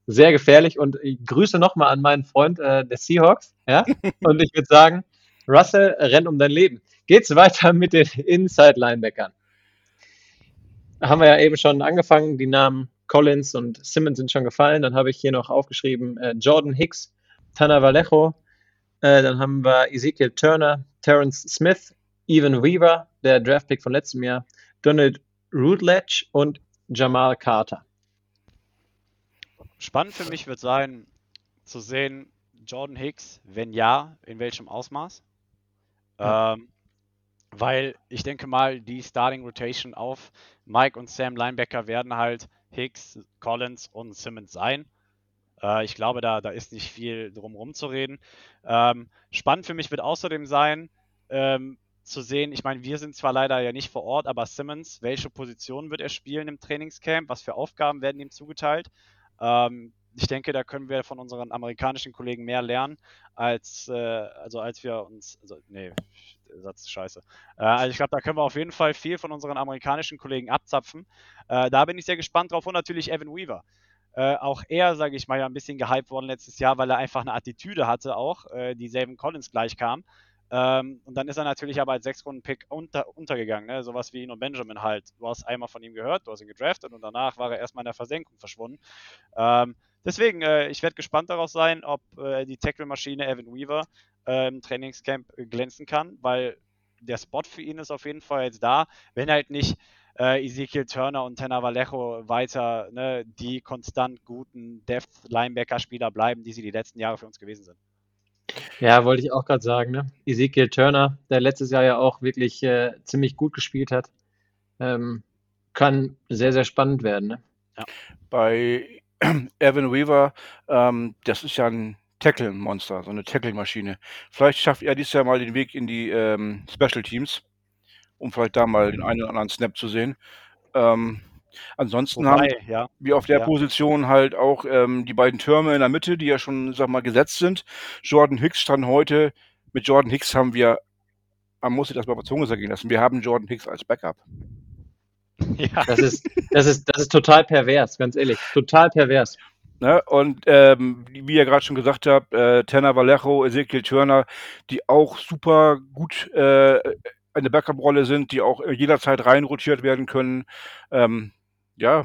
[SPEAKER 3] sehr gefährlich. Und ich grüße nochmal an meinen Freund äh, der Seahawks. Ja? <laughs> Und ich würde sagen, Russell, renn um dein Leben. Geht's weiter <laughs> mit den Inside-Linebackern. Da haben wir ja eben schon angefangen. Die Namen Collins und Simmons sind schon gefallen. Dann habe ich hier noch aufgeschrieben äh, Jordan Hicks, Tana Vallejo. Äh, dann haben wir Ezekiel Turner, Terrence Smith, Evan Weaver, der Draftpick von letztem Jahr, Donald Rutledge und Jamal Carter.
[SPEAKER 2] Spannend für mich wird sein, zu sehen, Jordan Hicks, wenn ja, in welchem Ausmaß.
[SPEAKER 3] Ja.
[SPEAKER 2] Ähm, weil ich denke mal, die Starting Rotation auf Mike und Sam Linebacker werden halt Hicks, Collins und Simmons sein. Äh, ich glaube, da, da ist nicht viel drum rumzureden. Ähm, spannend für mich wird außerdem sein, ähm, zu sehen, ich meine, wir sind zwar leider ja nicht vor Ort, aber Simmons, welche Position wird er spielen im Trainingscamp? Was für Aufgaben werden ihm zugeteilt? Ähm, ich denke, da können wir von unseren amerikanischen Kollegen mehr lernen, als, äh, also als wir uns, also, nee, Satz ist scheiße. Äh, also ich glaube, da können wir auf jeden Fall viel von unseren amerikanischen Kollegen abzapfen. Äh, da bin ich sehr gespannt drauf und natürlich Evan Weaver. Äh, auch er, sage ich mal, ja ein bisschen gehypt worden letztes Jahr, weil er einfach eine Attitüde hatte auch, äh, die Savin Collins gleich kam. Ähm, und dann ist er natürlich aber als Sechs-Runden-Pick unter, untergegangen, ne? sowas wie Eno Benjamin halt. Du hast einmal von ihm gehört, du hast ihn gedraftet und danach war er erstmal in der Versenkung verschwunden. Ähm, deswegen, äh, ich werde gespannt darauf sein, ob äh, die Tackle-Maschine Evan Weaver äh, im Trainingscamp äh, glänzen kann, weil der Spot für ihn ist auf jeden Fall jetzt da, wenn halt nicht äh, Ezekiel Turner und Tanner Vallejo weiter ne, die konstant guten Depth-Linebacker-Spieler bleiben, die sie die letzten Jahre für uns gewesen sind.
[SPEAKER 3] Ja, wollte ich auch gerade sagen. Ne? Ezekiel Turner, der letztes Jahr ja auch wirklich äh, ziemlich gut gespielt hat, ähm, kann sehr, sehr spannend werden. Ne?
[SPEAKER 4] Bei <clears throat> Evan Weaver, ähm, das ist ja ein Tackle-Monster, so eine Tackle-Maschine. Vielleicht schafft er dieses Jahr mal den Weg in die ähm, Special Teams, um vielleicht da mal den einen oder anderen Snap zu sehen. Ähm, ansonsten haben
[SPEAKER 2] Wobei, ja,
[SPEAKER 4] wir auf der
[SPEAKER 2] Ja.
[SPEAKER 4] Position halt auch ähm, die beiden Türme in der Mitte, die ja schon, sag mal, gesetzt sind. Jordan Hicks stand heute. Mit Jordan Hicks haben wir, man muss sich das mal auf Zunge sagen lassen, wir haben Jordan Hicks als Backup. <laughs>
[SPEAKER 2] ja.
[SPEAKER 3] Das ist, das ist, das ist total pervers, ganz ehrlich. Total pervers.
[SPEAKER 4] Ne? Und ähm, wie ihr gerade schon gesagt habt, äh, Tanner Vallejo, Ezekiel Turner, die auch super gut äh, eine Backup-Rolle sind, die auch jederzeit reinrotiert werden können. Ähm, ja,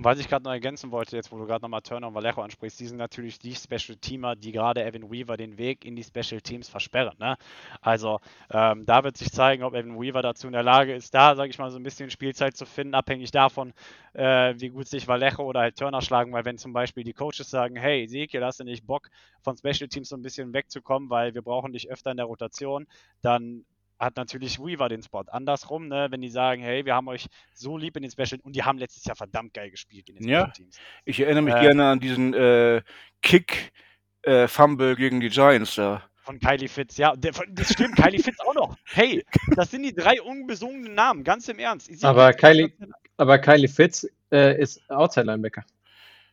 [SPEAKER 2] Und was ich gerade noch ergänzen wollte, jetzt wo du gerade nochmal Turner und Vallejo ansprichst, die sind natürlich die Special Teamer, die gerade Evan Weaver den Weg in die Special Teams versperren. Ne? Also ähm, da wird sich zeigen, ob Evan Weaver dazu in der Lage ist, da, sage ich mal, so ein bisschen Spielzeit zu finden, abhängig davon, äh, wie gut sich Vallejo oder halt Turner schlagen, weil wenn zum Beispiel die Coaches sagen, hey, Ezekiel, hast du nicht Bock, von Special Teams so ein bisschen wegzukommen, weil wir brauchen dich öfter in der Rotation, dann hat natürlich Weaver den Spot. Andersrum, ne, wenn die sagen, hey, wir haben euch so lieb in den Special und die haben letztes Jahr verdammt geil gespielt in den
[SPEAKER 4] Ja.
[SPEAKER 2] Special Teams.
[SPEAKER 4] ich erinnere mich
[SPEAKER 2] Äh.
[SPEAKER 4] gerne an diesen äh, Kick-Fumble gegen die Giants da.
[SPEAKER 2] Von Kylie Fitz, ja, der, von- das stimmt, Kylie Fitz auch noch. Hey, das sind die drei unbesungenen Namen, ganz im Ernst.
[SPEAKER 3] Aber Kylie- Aber Kylie Fitz äh, ist Outside-Linebacker.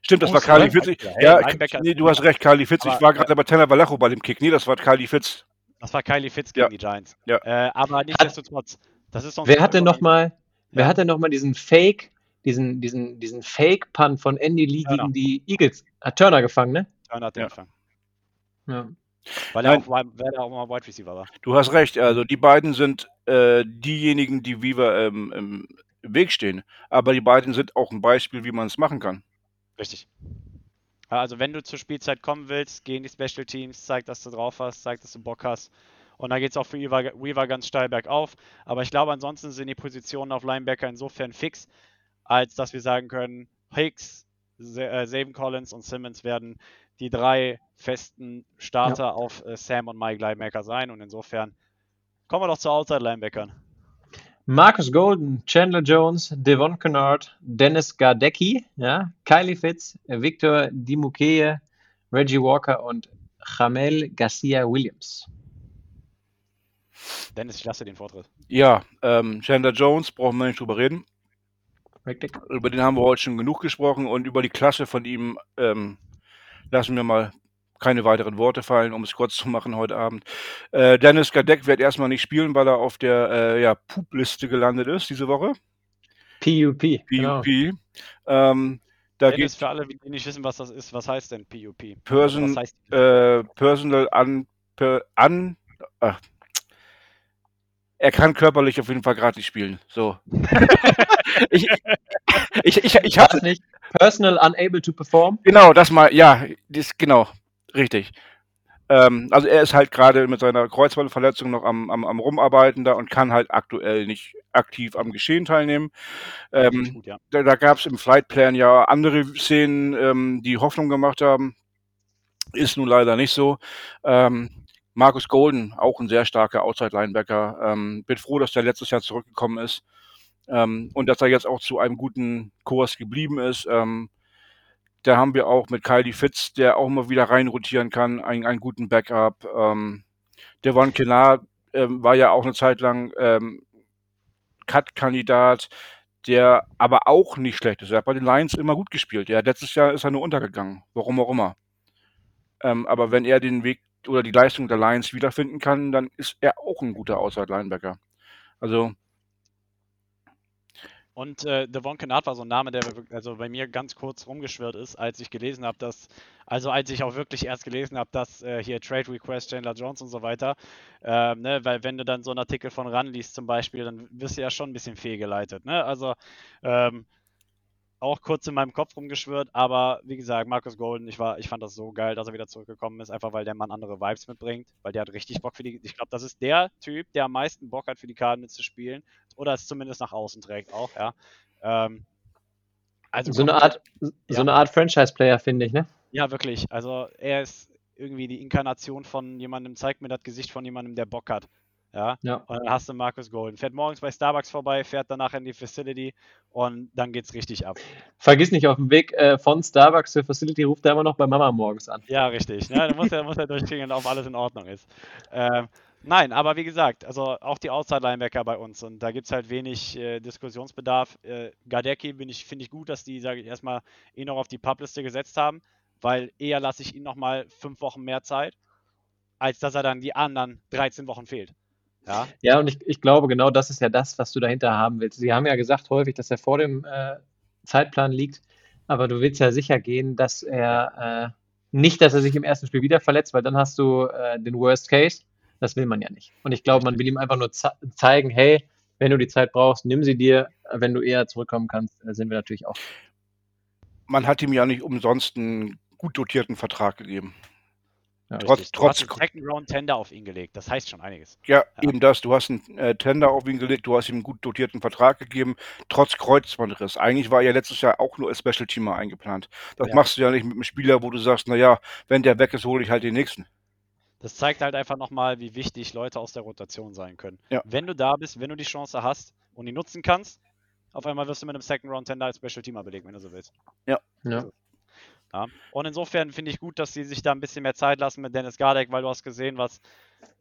[SPEAKER 4] Stimmt, das
[SPEAKER 2] Oh,
[SPEAKER 4] war Kylie Fitz.
[SPEAKER 2] Linebacker. Hey,
[SPEAKER 4] Ja,
[SPEAKER 2] Linebacker
[SPEAKER 4] nee, du hast recht, Kylie Fitz. Ich
[SPEAKER 2] Aber-
[SPEAKER 4] war gerade bei Tanner Vallejo bei dem Kick. Nee, das war Kylie Fitz.
[SPEAKER 2] Das war Kylie Fitz gegen
[SPEAKER 4] Ja.
[SPEAKER 2] die Giants.
[SPEAKER 4] Ja.
[SPEAKER 2] Äh, aber nichtsdestotrotz, das ist sonst
[SPEAKER 3] Wer hat denn nochmal, wer
[SPEAKER 2] Ja.
[SPEAKER 3] hat denn noch mal diesen Fake, diesen, diesen, diesen Fake-Punt von Andy Lee
[SPEAKER 2] Turner.
[SPEAKER 3] gegen die Eagles? Hat Turner gefangen, ne?
[SPEAKER 2] Turner hat den
[SPEAKER 4] Ja.
[SPEAKER 2] gefangen.
[SPEAKER 3] Ja.
[SPEAKER 2] Weil er auch, weil er auch mal Wide Receiver war.
[SPEAKER 4] Du hast recht. Also die beiden sind äh, diejenigen, die Weaver ähm, im Weg stehen. Aber die beiden sind auch ein Beispiel, wie man es machen kann.
[SPEAKER 2] Richtig. Also wenn du zur Spielzeit kommen willst, gehen die Special Teams, zeig, dass du drauf hast, zeig, dass du Bock hast. Und dann geht es auch für Weaver, ganz steil bergauf. Aber ich glaube, ansonsten sind die Positionen auf Linebacker insofern fix, als dass wir sagen können, Hicks, Saban Collins und Simmons werden die drei festen Starter ja. auf äh, Sam und Mike Linebacker sein. Und insofern kommen wir doch zu Outside Linebackern.
[SPEAKER 3] Marcus Golden, Chandler Jones, Devon Kennard, Dennis Gardecki, ja, Kylie Fitz, Victor Dimukeye, Reggie Walker und Jamel Garcia Williams.
[SPEAKER 2] Dennis, ich lasse den Vortritt.
[SPEAKER 4] Ja, ähm, Chandler Jones, brauchen wir nicht drüber reden.
[SPEAKER 3] Richtig.
[SPEAKER 4] Über den haben wir heute schon genug gesprochen und über die Klasse von ihm ähm, lassen wir mal keine weiteren Worte fallen, um es kurz zu machen heute Abend. Äh, Dennis Gadeck wird erstmal nicht spielen, weil er auf der äh, ja, Pup-Liste gelandet ist diese Woche.
[SPEAKER 3] PUP.
[SPEAKER 4] PUP. Genau. Ähm, da
[SPEAKER 2] geht für alle, die nicht wissen, was das ist, was heißt denn PUP?
[SPEAKER 4] Person, heißt äh, Personal un, per, un ach, er kann körperlich auf jeden Fall gerade nicht spielen. So. <laughs>
[SPEAKER 3] ich, ich, ich, ich habe nicht. Personal unable to perform.
[SPEAKER 4] Genau, das mal, ja, das, genau, richtig. Ähm, also er ist halt gerade mit seiner Kreuzbandverletzung noch am, am, am Rumarbeiten da und kann halt aktuell nicht aktiv am Geschehen teilnehmen. Ähm, gut, ja. Da, da gab es im Flightplan ja andere Szenen, ähm, die Hoffnung gemacht haben. Ist nun leider nicht so. Ähm, Markus Golden, auch ein sehr starker Outside-Linebacker. Ähm, bin froh, dass der letztes Jahr zurückgekommen ist ähm, und dass er jetzt auch zu einem guten Kurs geblieben ist. Ähm, da haben wir auch mit Kylie Fitz, der auch mal wieder reinrotieren kann, einen, einen guten Backup. Ähm, Devon Kennard ähm, war ja auch eine Zeit lang ähm, Cut-Kandidat, der aber auch nicht schlecht ist. Er hat bei den Lions immer gut gespielt. Ja, letztes Jahr ist er nur untergegangen, warum auch immer. Ähm, aber wenn er den Weg oder die Leistung der Lions wiederfinden kann, dann ist er auch ein guter Outside-Linebacker. Also.
[SPEAKER 2] Und äh, Devon Kennard war so ein Name, der also bei mir ganz kurz rumgeschwirrt ist, als ich gelesen habe, dass, also als ich auch wirklich erst gelesen habe, dass äh, hier Trade Request, Chandler Jones und so weiter, äh, ne, weil wenn du dann so einen Artikel von RAN liest zum Beispiel, dann wirst du ja schon ein bisschen fehlgeleitet, ne? Also ähm, auch kurz in meinem Kopf rumgeschwört, aber wie gesagt, Markus Golden, ich, war, ich fand das so geil, dass er wieder zurückgekommen ist, einfach weil der Mann andere Vibes mitbringt, weil der hat richtig Bock für die. Ich glaube, das ist der Typ, der am meisten Bock hat, für die Cardinals zu spielen oder es zumindest nach außen trägt auch, ja. Ähm,
[SPEAKER 3] also so eine Art, ja. so eine Art Franchise-Player, finde ich, ne?
[SPEAKER 2] Ja, wirklich. Also er ist irgendwie die Inkarnation von jemandem, zeigt mir das Gesicht von jemandem, der Bock hat. Ja? ja. Und dann hast du Markus Golden. Fährt morgens bei Starbucks vorbei, fährt danach in die Facility und dann geht's richtig ab.
[SPEAKER 3] Vergiss nicht, auf dem Weg äh, von Starbucks zur Facility ruft er immer noch bei Mama morgens an.
[SPEAKER 2] Ja, richtig. Ne? Da muss er, muss er durchkriegen, ob alles in Ordnung ist. Ähm, nein, aber wie gesagt, also auch die Outside-Linebacker bei uns und da gibt es halt wenig äh, Diskussionsbedarf. Äh, Gardecki ich, finde ich gut, dass die, sage ich erstmal, ihn noch auf die Publiste gesetzt haben, weil eher lasse ich ihn nochmal fünf Wochen mehr Zeit, als dass er dann die anderen 13 Wochen fehlt.
[SPEAKER 3] Ja, ja und ich, ich glaube, genau das ist ja das, was du dahinter haben willst. Sie haben ja gesagt häufig, dass er vor dem äh, Zeitplan liegt, aber du willst ja sicher gehen, dass er äh, nicht, dass er sich im ersten Spiel wieder verletzt, weil dann hast du äh, den Worst Case. Das will man ja nicht. Und ich glaube, man will ihm einfach nur zeigen, hey, wenn du die Zeit brauchst, nimm sie dir. Wenn du eher zurückkommen kannst, äh, sind wir natürlich auch.
[SPEAKER 4] Man hat ihm ja nicht umsonst einen gut dotierten Vertrag gegeben.
[SPEAKER 2] Ja, trotz, trotz du hast einen Second Round Tender auf ihn gelegt. Das heißt schon einiges.
[SPEAKER 4] Ja, ja. eben das. Du hast einen äh, Tender auf ihn gelegt, du hast ihm einen gut dotierten Vertrag gegeben, trotz Kreuzbandriss. Eigentlich war er letztes Jahr auch nur als Special Teamer eingeplant. Das ja. machst du ja nicht mit einem Spieler, wo du sagst, naja, wenn der weg ist, hole ich halt den nächsten.
[SPEAKER 2] Das zeigt halt einfach nochmal, wie wichtig Leute aus der Rotation sein können. Ja. Wenn du da bist, wenn du die Chance hast und die nutzen kannst, auf einmal wirst du mit einem Second Round Tender als Special Teamer belegen, wenn du so willst.
[SPEAKER 4] Ja.
[SPEAKER 2] ja. Also, ja. Und insofern finde ich gut, dass sie sich da ein bisschen mehr Zeit lassen mit Dennis Gardek, weil du hast gesehen, was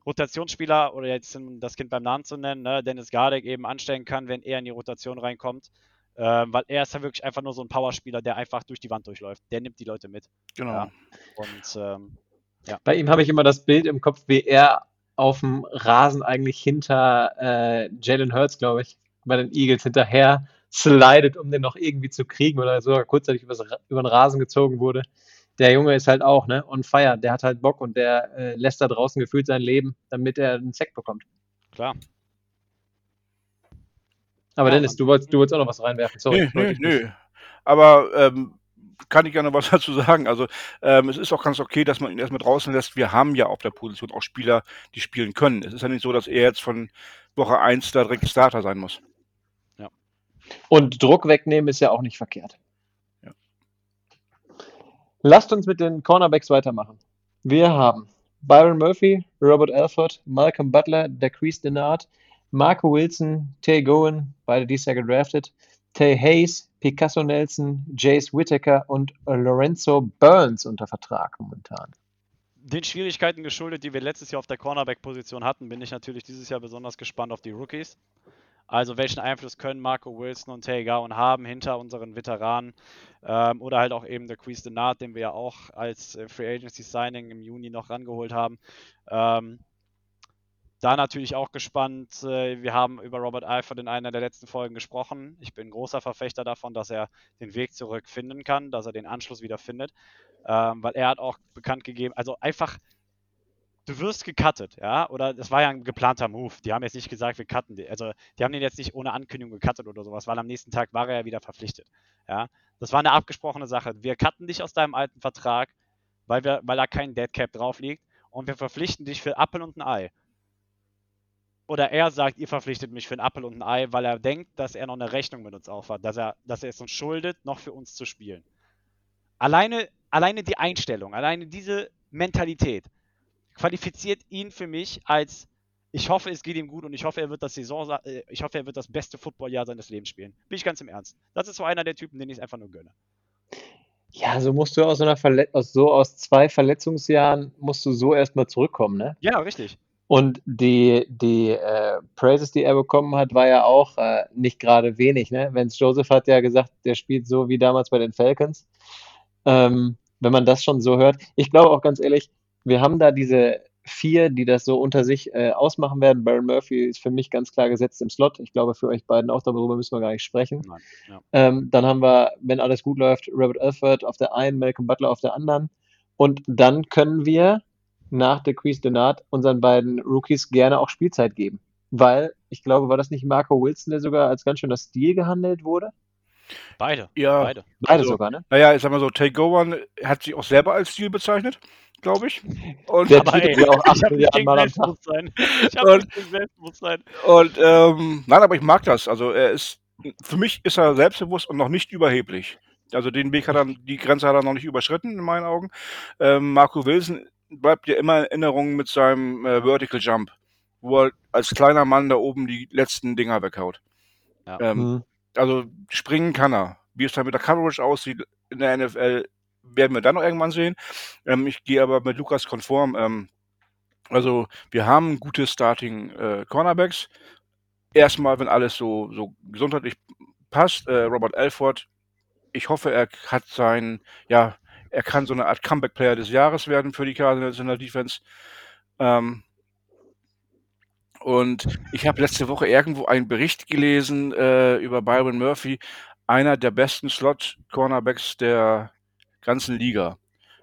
[SPEAKER 2] Rotationsspieler oder jetzt das Kind beim Namen zu nennen, ne, Dennis Gardek eben anstellen kann, wenn er in die Rotation reinkommt. Ähm, weil er ist ja wirklich einfach nur so ein Powerspieler, der einfach durch die Wand durchläuft. Der nimmt die Leute mit.
[SPEAKER 4] Genau. Ja.
[SPEAKER 2] Und ähm,
[SPEAKER 3] ja. Bei ihm habe ich immer das Bild im Kopf, wie er auf dem Rasen eigentlich hinter äh, Jalen Hurts, glaube ich, bei den Eagles hinterher slidet, um den noch irgendwie zu kriegen oder sogar kurzzeitig übers, über den Rasen gezogen wurde. Der Junge ist halt auch, ne, on fire. Der hat halt Bock und der äh, lässt da draußen gefühlt sein Leben, damit er einen Sack bekommt.
[SPEAKER 2] Klar.
[SPEAKER 3] Aber
[SPEAKER 2] Ja,
[SPEAKER 3] Dennis, du wolltest, du wolltest auch noch was reinwerfen. Sorry.
[SPEAKER 4] Nö, nö, nö. Aber ähm, kann ich gerne was <laughs> dazu sagen. Also ähm, es ist auch ganz okay, dass man ihn erstmal draußen lässt. Wir haben ja auf der Position auch Spieler, die spielen können. Es ist ja nicht so, dass er jetzt von Woche 1 da direkt Starter sein muss.
[SPEAKER 3] Und Druck wegnehmen ist ja auch nicht verkehrt.
[SPEAKER 4] Ja.
[SPEAKER 3] Lasst uns mit den Cornerbacks weitermachen. Wir haben Byron Murphy, Robert Alford, Malcolm Butler, Dacrease Denard, Marco Wilson, Tay Gowen, beide dieses Jahr gedraftet, Tay Hayes, Picasso Nelson, Jace Whittaker und Lorenzo Burns unter Vertrag momentan.
[SPEAKER 2] Den Schwierigkeiten geschuldet, die wir letztes Jahr auf der Cornerback-Position hatten, bin ich natürlich dieses Jahr besonders gespannt auf die Rookies. Also welchen Einfluss können Marco Wilson und Tay Gowan haben hinter unseren Veteranen ähm, oder halt auch eben der Quiz Denard, den wir ja auch als äh, Free Agency Signing im Juni noch rangeholt haben. Ähm, da natürlich auch gespannt. Äh, wir haben über Robert Alford in einer der letzten Folgen gesprochen. Ich bin großer Verfechter davon, dass er den Weg zurück finden kann, dass er den Anschluss wieder findet, ähm, weil er hat auch bekannt gegeben, also einfach du wirst gecuttet, ja, oder das war ja ein geplanter Move. Die haben jetzt nicht gesagt, wir cutten den. Also, die haben den jetzt nicht ohne Ankündigung gecuttet oder sowas, weil am nächsten Tag war er ja wieder verpflichtet. Ja, das war eine abgesprochene Sache. Wir cutten dich aus deinem alten Vertrag, weil, wir, weil da kein Dead Cap drauf liegt und wir verpflichten dich für Apfel und ein Ei. Oder er sagt, ihr verpflichtet mich für ein Apfel und ein Ei, weil er denkt, dass er noch eine Rechnung mit uns aufhat, dass er, dass er es uns schuldet, noch für uns zu spielen. Alleine, alleine die Einstellung, alleine diese Mentalität qualifiziert ihn für mich als ich hoffe, es geht ihm gut und ich hoffe, er wird das Saison, äh, ich hoffe, er wird das beste Footballjahr seines Lebens spielen. Bin ich ganz im Ernst. Das ist so einer der Typen, den ich einfach nur gönne.
[SPEAKER 3] Ja, so musst du aus so einer Verlet aus so aus zwei Verletzungsjahren musst du so erstmal zurückkommen, ne?
[SPEAKER 2] Ja, richtig.
[SPEAKER 3] Und die, die äh, Praises, die er bekommen hat, war ja auch äh, nicht gerade wenig. Ne? Vance Joseph hat ja gesagt, der spielt so wie damals bei den Falcons. Ähm, wenn man das schon so hört. Ich glaube auch ganz ehrlich, wir haben da diese vier, die das so unter sich äh, ausmachen werden. Baron Murphy ist für mich ganz klar gesetzt im Slot. Ich glaube für euch beiden auch, darüber müssen wir gar nicht sprechen.
[SPEAKER 2] Nein, ja.
[SPEAKER 3] Ähm, dann haben wir, wenn alles gut läuft, Robert Alford auf der einen, Malcolm Butler auf der anderen. Und dann können wir nach der Quiz Denard unseren beiden Rookies gerne auch Spielzeit geben. Weil, ich glaube, war das nicht Marco Wilson, der sogar als ganz schöner Stil gehandelt wurde?
[SPEAKER 2] Beide.
[SPEAKER 4] Ja,
[SPEAKER 2] Beide.
[SPEAKER 3] Beide
[SPEAKER 4] Also,
[SPEAKER 3] sogar, ne?
[SPEAKER 4] naja, ich sag mal so, Tay Gowan hat sich auch selber als Stil bezeichnet, glaube ich. Und,
[SPEAKER 3] Der
[SPEAKER 2] Aber ey,
[SPEAKER 3] auch
[SPEAKER 2] ich
[SPEAKER 3] acht
[SPEAKER 2] habe nicht
[SPEAKER 3] Milliarden
[SPEAKER 2] gegen
[SPEAKER 3] Mal am Tag.
[SPEAKER 2] Selbstbewusstsein. Ich habe Selbstbewusstsein.
[SPEAKER 4] und ähm, nein, aber ich mag das. Also er ist, für mich ist er selbstbewusst und noch nicht überheblich. Also den Weg hat er, die Grenze hat er noch nicht überschritten, in meinen Augen. Ähm, Marco Wilson bleibt ja immer in Erinnerung mit seinem äh, Vertical Jump, wo er als kleiner Mann da oben die letzten Dinger weghaut.
[SPEAKER 2] Ja.
[SPEAKER 4] Ähm,
[SPEAKER 3] Hm.
[SPEAKER 4] Also springen kann er. Wie es dann mit der Coverage aussieht in der NFL, werden wir dann noch irgendwann sehen. Ähm, ich gehe aber mit Lukas konform. Ähm, also wir haben gute Starting äh, Cornerbacks. Erstmal, wenn alles so, so gesundheitlich passt, äh, Robert Alford, ich hoffe, er hat sein, ja, er kann so eine Art Comeback-Player des Jahres werden für die Cardinals in der Defense. Ähm, und ich habe letzte Woche irgendwo einen Bericht gelesen äh, über Byron Murphy, einer der besten Slot-Cornerbacks der ganzen Liga.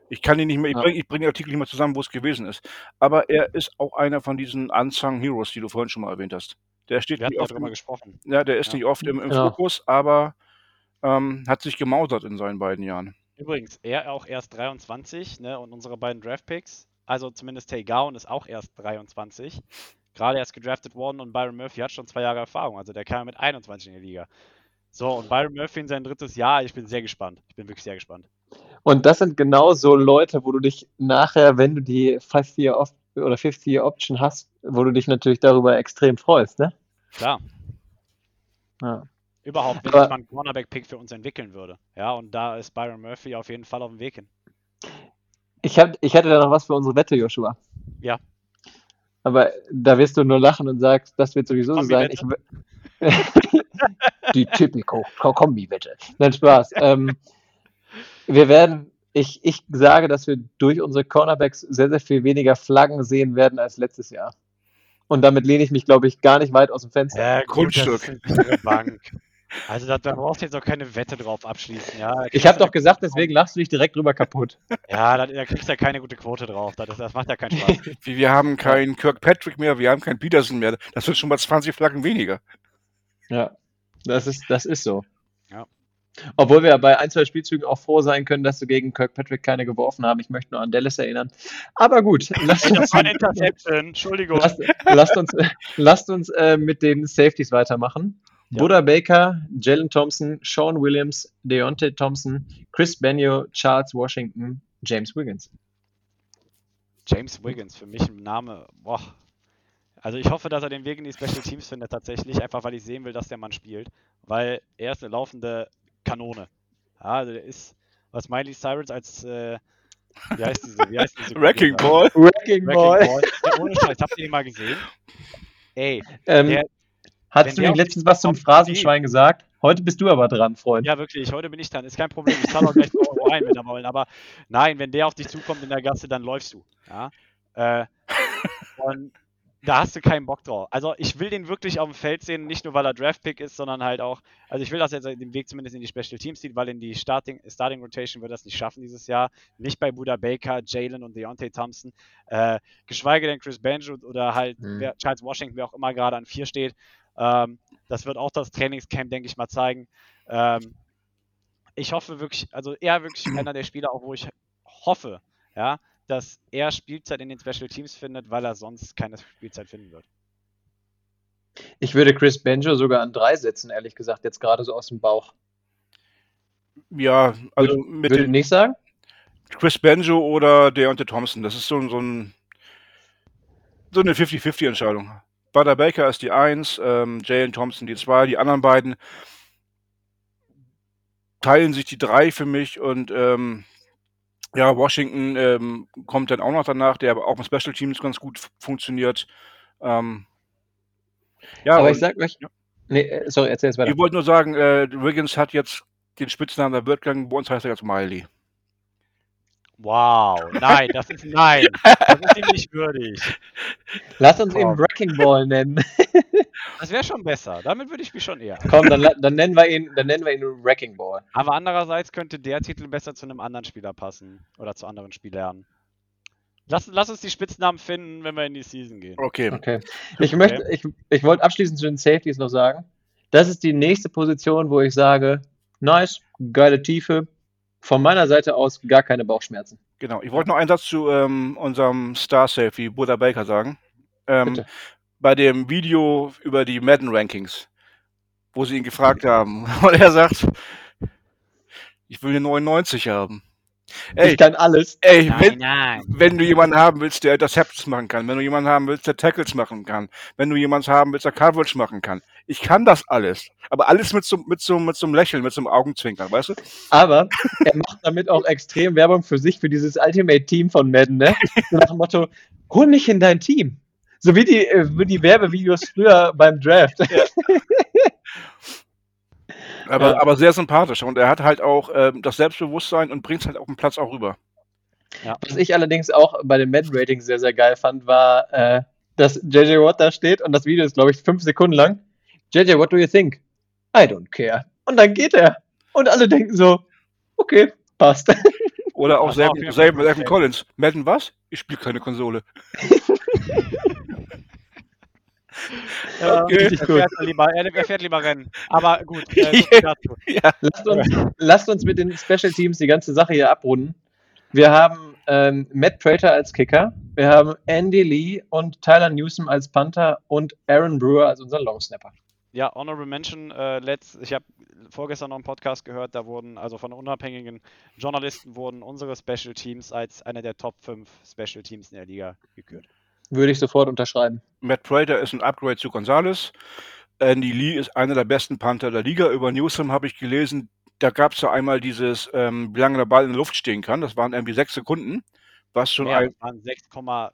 [SPEAKER 4] Ich kann ihn nicht mehr, ich
[SPEAKER 3] Ja.
[SPEAKER 4] bringe ich bring den Artikel nicht mehr zusammen, wo es gewesen ist. Aber er ist auch einer von diesen Unsung Heroes, die du vorhin schon mal erwähnt hast. Der steht
[SPEAKER 2] Wir
[SPEAKER 4] nicht
[SPEAKER 2] ja
[SPEAKER 4] oft im,
[SPEAKER 2] gesprochen.
[SPEAKER 4] ja, der ist
[SPEAKER 2] Ja.
[SPEAKER 4] nicht oft im, im
[SPEAKER 3] Genau.
[SPEAKER 4] Fokus, aber ähm, hat sich gemausert in seinen beiden Jahren.
[SPEAKER 2] Übrigens, er auch erst 23, ne? Und unsere beiden Draftpicks, also zumindest Tay Gowan ist auch erst 23. Gerade erst gedraftet worden und Byron Murphy hat schon zwei Jahre Erfahrung. Also der kam mit 21 in die Liga. So, und Byron Murphy in sein drittes Jahr, ich bin sehr gespannt. Ich bin wirklich sehr gespannt.
[SPEAKER 3] Und das sind genau so Leute, wo du dich nachher, wenn du die Five-Year oder Fifth-Year Option hast, wo du dich natürlich darüber extrem freust, ne?
[SPEAKER 2] Klar.
[SPEAKER 3] Ja.
[SPEAKER 2] Überhaupt, wenn
[SPEAKER 3] Aber-
[SPEAKER 2] sich mal ein Cornerback-Pick für uns entwickeln würde. Ja, und da ist Byron Murphy auf jeden Fall auf dem Weg hin.
[SPEAKER 3] Ich, hab, ich hätte da noch was für unsere Wette, Joshua.
[SPEAKER 2] Ja.
[SPEAKER 3] Aber da wirst du nur lachen und sagst, das wird sowieso so sein. <laughs> Die Typico Kombi-Wette. Nein, Spaß. <laughs> ähm, wir werden, ich, ich sage, dass wir durch unsere Cornerbacks sehr, sehr viel weniger Flaggen sehen werden als letztes Jahr. Und damit lehne ich mich, glaube ich, gar nicht weit aus dem Fenster.
[SPEAKER 2] Ja,
[SPEAKER 4] Grundstück.
[SPEAKER 2] Bank. <laughs> Also da, da brauchst du jetzt auch keine Wette drauf abschließen. Ja,
[SPEAKER 3] Ich habe doch gesagt, deswegen lachst du dich direkt drüber kaputt. <laughs>
[SPEAKER 2] Ja, da, da kriegst du ja keine gute Quote drauf. Das, das macht ja keinen Spaß. <laughs>
[SPEAKER 4] Wir, wir haben keinen Kirkpatrick mehr, wir haben keinen Peterson mehr. Das sind schon mal 20 Flaggen weniger.
[SPEAKER 3] Ja. Das ist, das ist so.
[SPEAKER 2] Ja.
[SPEAKER 3] Obwohl wir bei ein, zwei Spielzügen auch froh sein können, dass sie gegen Kirkpatrick keine geworfen haben. Ich möchte nur an Dallas erinnern. Aber gut, lasst uns.
[SPEAKER 2] Entschuldigung.
[SPEAKER 3] lasst, lasst uns, lasst uns äh, mit den Safeties weitermachen.
[SPEAKER 2] Ja.
[SPEAKER 3] Buda Baker, Jalen Thompson, Sean Williams, Deontay Thompson, Chris Benio, Charles Washington, James Wiggins.
[SPEAKER 2] James Wiggins, für mich ein Name. Boah. Also ich hoffe, dass er den Weg in die Special Teams findet tatsächlich, einfach weil ich sehen will, dass der Mann spielt. Weil er ist eine laufende Kanone. Ja, also der ist, was Miley Cyrus als, äh, wie heißt diese, wie heißt diese <laughs>
[SPEAKER 4] Wrecking Ball.
[SPEAKER 3] Wrecking? Ball.
[SPEAKER 2] Wrecking Ball. Ja, ohne Scheiß, habt ihr den mal gesehen? Ey,
[SPEAKER 3] Ähm,
[SPEAKER 2] Der-
[SPEAKER 3] hast du
[SPEAKER 2] auf
[SPEAKER 3] letztens was zum Phrasenschwein gesagt? Heute bist du aber dran, Freund.
[SPEAKER 2] Ja, wirklich, heute bin ich dran. Ist kein Problem. Ich zahle auch gleich 2 Euro ein, wenn er wollen. Aber nein, wenn der auf dich zukommt in der Gasse, dann läufst du. Ja? Äh, <laughs> und da hast du keinen Bock drauf. Also ich will den wirklich auf dem Feld sehen, nicht nur weil er Draftpick ist, sondern halt auch, also ich will, dass er den Weg zumindest in die Special Teams sieht, weil in die Starting, Starting Rotation wird er es nicht schaffen dieses Jahr. Nicht bei Buda Baker, Jalen und Deontay Thompson. Äh, geschweige denn Chris Banjo oder halt
[SPEAKER 3] Mhm.
[SPEAKER 2] wer, Charles Washington, wer auch immer gerade an 4 steht. Ähm, das wird auch das Trainingscamp, denke ich mal, zeigen. Ähm, ich hoffe wirklich, also er wirklich einer der Spieler, auch wo ich hoffe, ja, dass er Spielzeit in den Special Teams findet, weil er sonst keine Spielzeit finden wird.
[SPEAKER 3] Ich würde Chris Benjo sogar an drei setzen, ehrlich gesagt, jetzt gerade so aus dem Bauch.
[SPEAKER 4] Ja, also mit
[SPEAKER 3] Würde
[SPEAKER 4] dem
[SPEAKER 3] nicht sagen?
[SPEAKER 4] Chris Banjo oder Deontay Thompson. Das ist so, so, ein, so eine 50-50-Entscheidung. Butter Baker ist die 1, ähm, Jalen Thompson die 2, die anderen beiden teilen sich die 3 für mich und ähm, ja, Washington ähm, kommt dann auch noch danach, der aber auch mit Special Teams ganz gut f- funktioniert. Ähm, ja,
[SPEAKER 3] aber
[SPEAKER 4] und
[SPEAKER 3] ich sag euch.
[SPEAKER 4] ja.
[SPEAKER 3] Nee, äh, sorry, erzähl es weiter.
[SPEAKER 4] ich wollte nur sagen, äh, Wiggins hat jetzt den Spitznamen der Wirtgang, bei uns heißt er jetzt Miley.
[SPEAKER 2] Wow, nein, das ist nein. Das ist ihm nicht würdig.
[SPEAKER 3] Lass uns ihn. Wrecking Ball nennen. <laughs>
[SPEAKER 2] Das wäre schon besser. Damit würde ich mich schon eher.
[SPEAKER 3] Komm, dann, dann nennen wir ihn, dann nennen wir ihn Wrecking Ball.
[SPEAKER 2] Aber andererseits könnte der Titel besser zu einem anderen Spieler passen. Oder zu anderen Spielern. Lass, lass uns die Spitznamen finden, wenn wir in die Season gehen.
[SPEAKER 4] Okay.
[SPEAKER 3] Okay. Ich möchte, ich, ich wollte abschließend zu den Safeties noch sagen. Das ist die nächste Position, wo ich sage, nice, geile Tiefe. Von meiner Seite aus gar keine Bauchschmerzen.
[SPEAKER 4] Genau. Ich wollte noch einen Satz zu ähm, unserem Star Safety, Buddha Baker, sagen. Ähm, bei dem Video über die Madden Rankings, wo sie ihn gefragt haben. <laughs> Und er sagt, ich will eine 99 haben. Ey,
[SPEAKER 3] ich kann alles.
[SPEAKER 4] ey wenn,
[SPEAKER 2] nein.
[SPEAKER 4] wenn du jemanden haben willst, der Interceptions machen kann, wenn du jemanden haben willst, der Tackles machen kann, wenn du jemanden haben willst, der Coverage machen kann. Ich kann das alles. Aber alles mit so, mit so, mit so einem Lächeln, mit so einem Augenzwinkern, weißt du?
[SPEAKER 3] Aber er macht damit auch extrem Werbung für sich, für dieses Ultimate Team von Madden, ne? So nach dem Motto, hol mich in dein Team. So wie die, äh, wie die Werbevideos früher beim Draft.
[SPEAKER 4] Aber,
[SPEAKER 3] Ja.
[SPEAKER 4] aber sehr sympathisch. Und er hat halt auch ähm, das Selbstbewusstsein und bringt es halt auf den Platz auch rüber.
[SPEAKER 3] Was ich allerdings auch bei den Madden-Ratings sehr, sehr geil fand, war, äh, dass JJ Watt da steht und das Video ist, glaube ich, fünf Sekunden lang. JJ, what do you think? I don't care. Und dann geht er. Und alle denken so, okay, passt. <laughs>
[SPEAKER 4] Oder auch selben, selben Evan
[SPEAKER 2] ey.
[SPEAKER 4] Collins. Madden was? Ich spiele keine Konsole. <laughs>
[SPEAKER 2] Ja,
[SPEAKER 4] Okay.
[SPEAKER 3] Richtig
[SPEAKER 2] er, fährt lieber, er, er fährt lieber Rennen. Aber gut, äh, <laughs> dazu.
[SPEAKER 3] Lasst uns, lasst uns mit den Special Teams die ganze Sache hier abrunden. Wir haben ähm, Matt Prater als Kicker, wir haben Andy Lee und Tyler Newsom als Panther und Aaron Brewer als unser Longsnapper.
[SPEAKER 2] Ja, Honorable Mention, äh, letzt, ich habe vorgestern noch einen Podcast gehört, da wurden, also von unabhängigen Journalisten wurden unsere Special Teams als eine der Top 5 Special Teams in der Liga gekürt.
[SPEAKER 3] Würde ich sofort unterschreiben.
[SPEAKER 4] Matt Prater ist ein Upgrade zu Gonzalez. Andy Lee ist einer der besten Panther der Liga. Über Newsom habe ich gelesen, da gab es ja einmal dieses, ähm, wie lange der Ball in der Luft stehen kann. Das waren irgendwie sechs Sekunden. Was schon
[SPEAKER 2] Mehr,
[SPEAKER 4] ein,
[SPEAKER 2] das waren 6,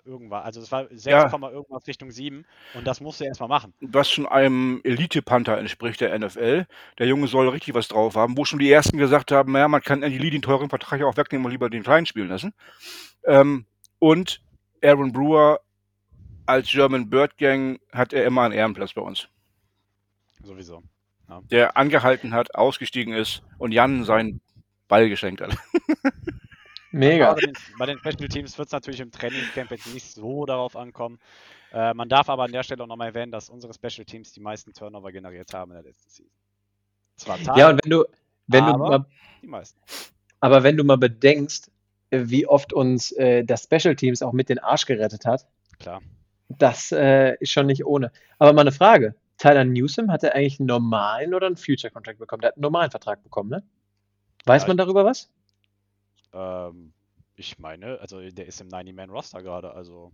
[SPEAKER 2] irgendwas, also es war 6,
[SPEAKER 4] Ja.
[SPEAKER 2] irgendwas Richtung 7 und das musst du erstmal machen.
[SPEAKER 4] was schon einem Elite-Panther entspricht der NFL. Der Junge soll richtig was drauf haben, wo schon die ersten gesagt haben, naja, man kann Andy Lee den teuren Vertrag ja auch wegnehmen und lieber den kleinen spielen lassen. Ähm, und Aaron Brewer als German Bird Gang hat er immer einen Ehrenplatz bei uns.
[SPEAKER 2] Sowieso.
[SPEAKER 4] Der angehalten hat, ausgestiegen ist und Jan seinen Ball geschenkt hat. <laughs>
[SPEAKER 3] Mega.
[SPEAKER 2] Bei den, bei den Special Teams wird es natürlich im Trainingscamp jetzt nicht so darauf ankommen. Äh, man darf aber an der Stelle auch nochmal erwähnen, dass unsere Special Teams die meisten Turnover generiert haben in der letzten Season. Zwar
[SPEAKER 3] Ja,
[SPEAKER 2] Zahlen,
[SPEAKER 3] und wenn du, wenn du
[SPEAKER 2] aber-
[SPEAKER 3] mal,
[SPEAKER 2] die meisten.
[SPEAKER 3] aber wenn du mal bedenkst, wie oft uns äh, das Special Teams auch mit den Arsch gerettet hat,
[SPEAKER 2] Klar.
[SPEAKER 3] das äh, ist schon nicht ohne. Aber mal eine Frage. Tyler Newsom hat er eigentlich einen normalen oder einen Future Contract bekommen? Der hat einen normalen Vertrag bekommen, ne? Weiß
[SPEAKER 2] Ja,
[SPEAKER 3] man darüber was?
[SPEAKER 2] Ähm, ich meine, also der ist im 90-Man-Roster gerade, also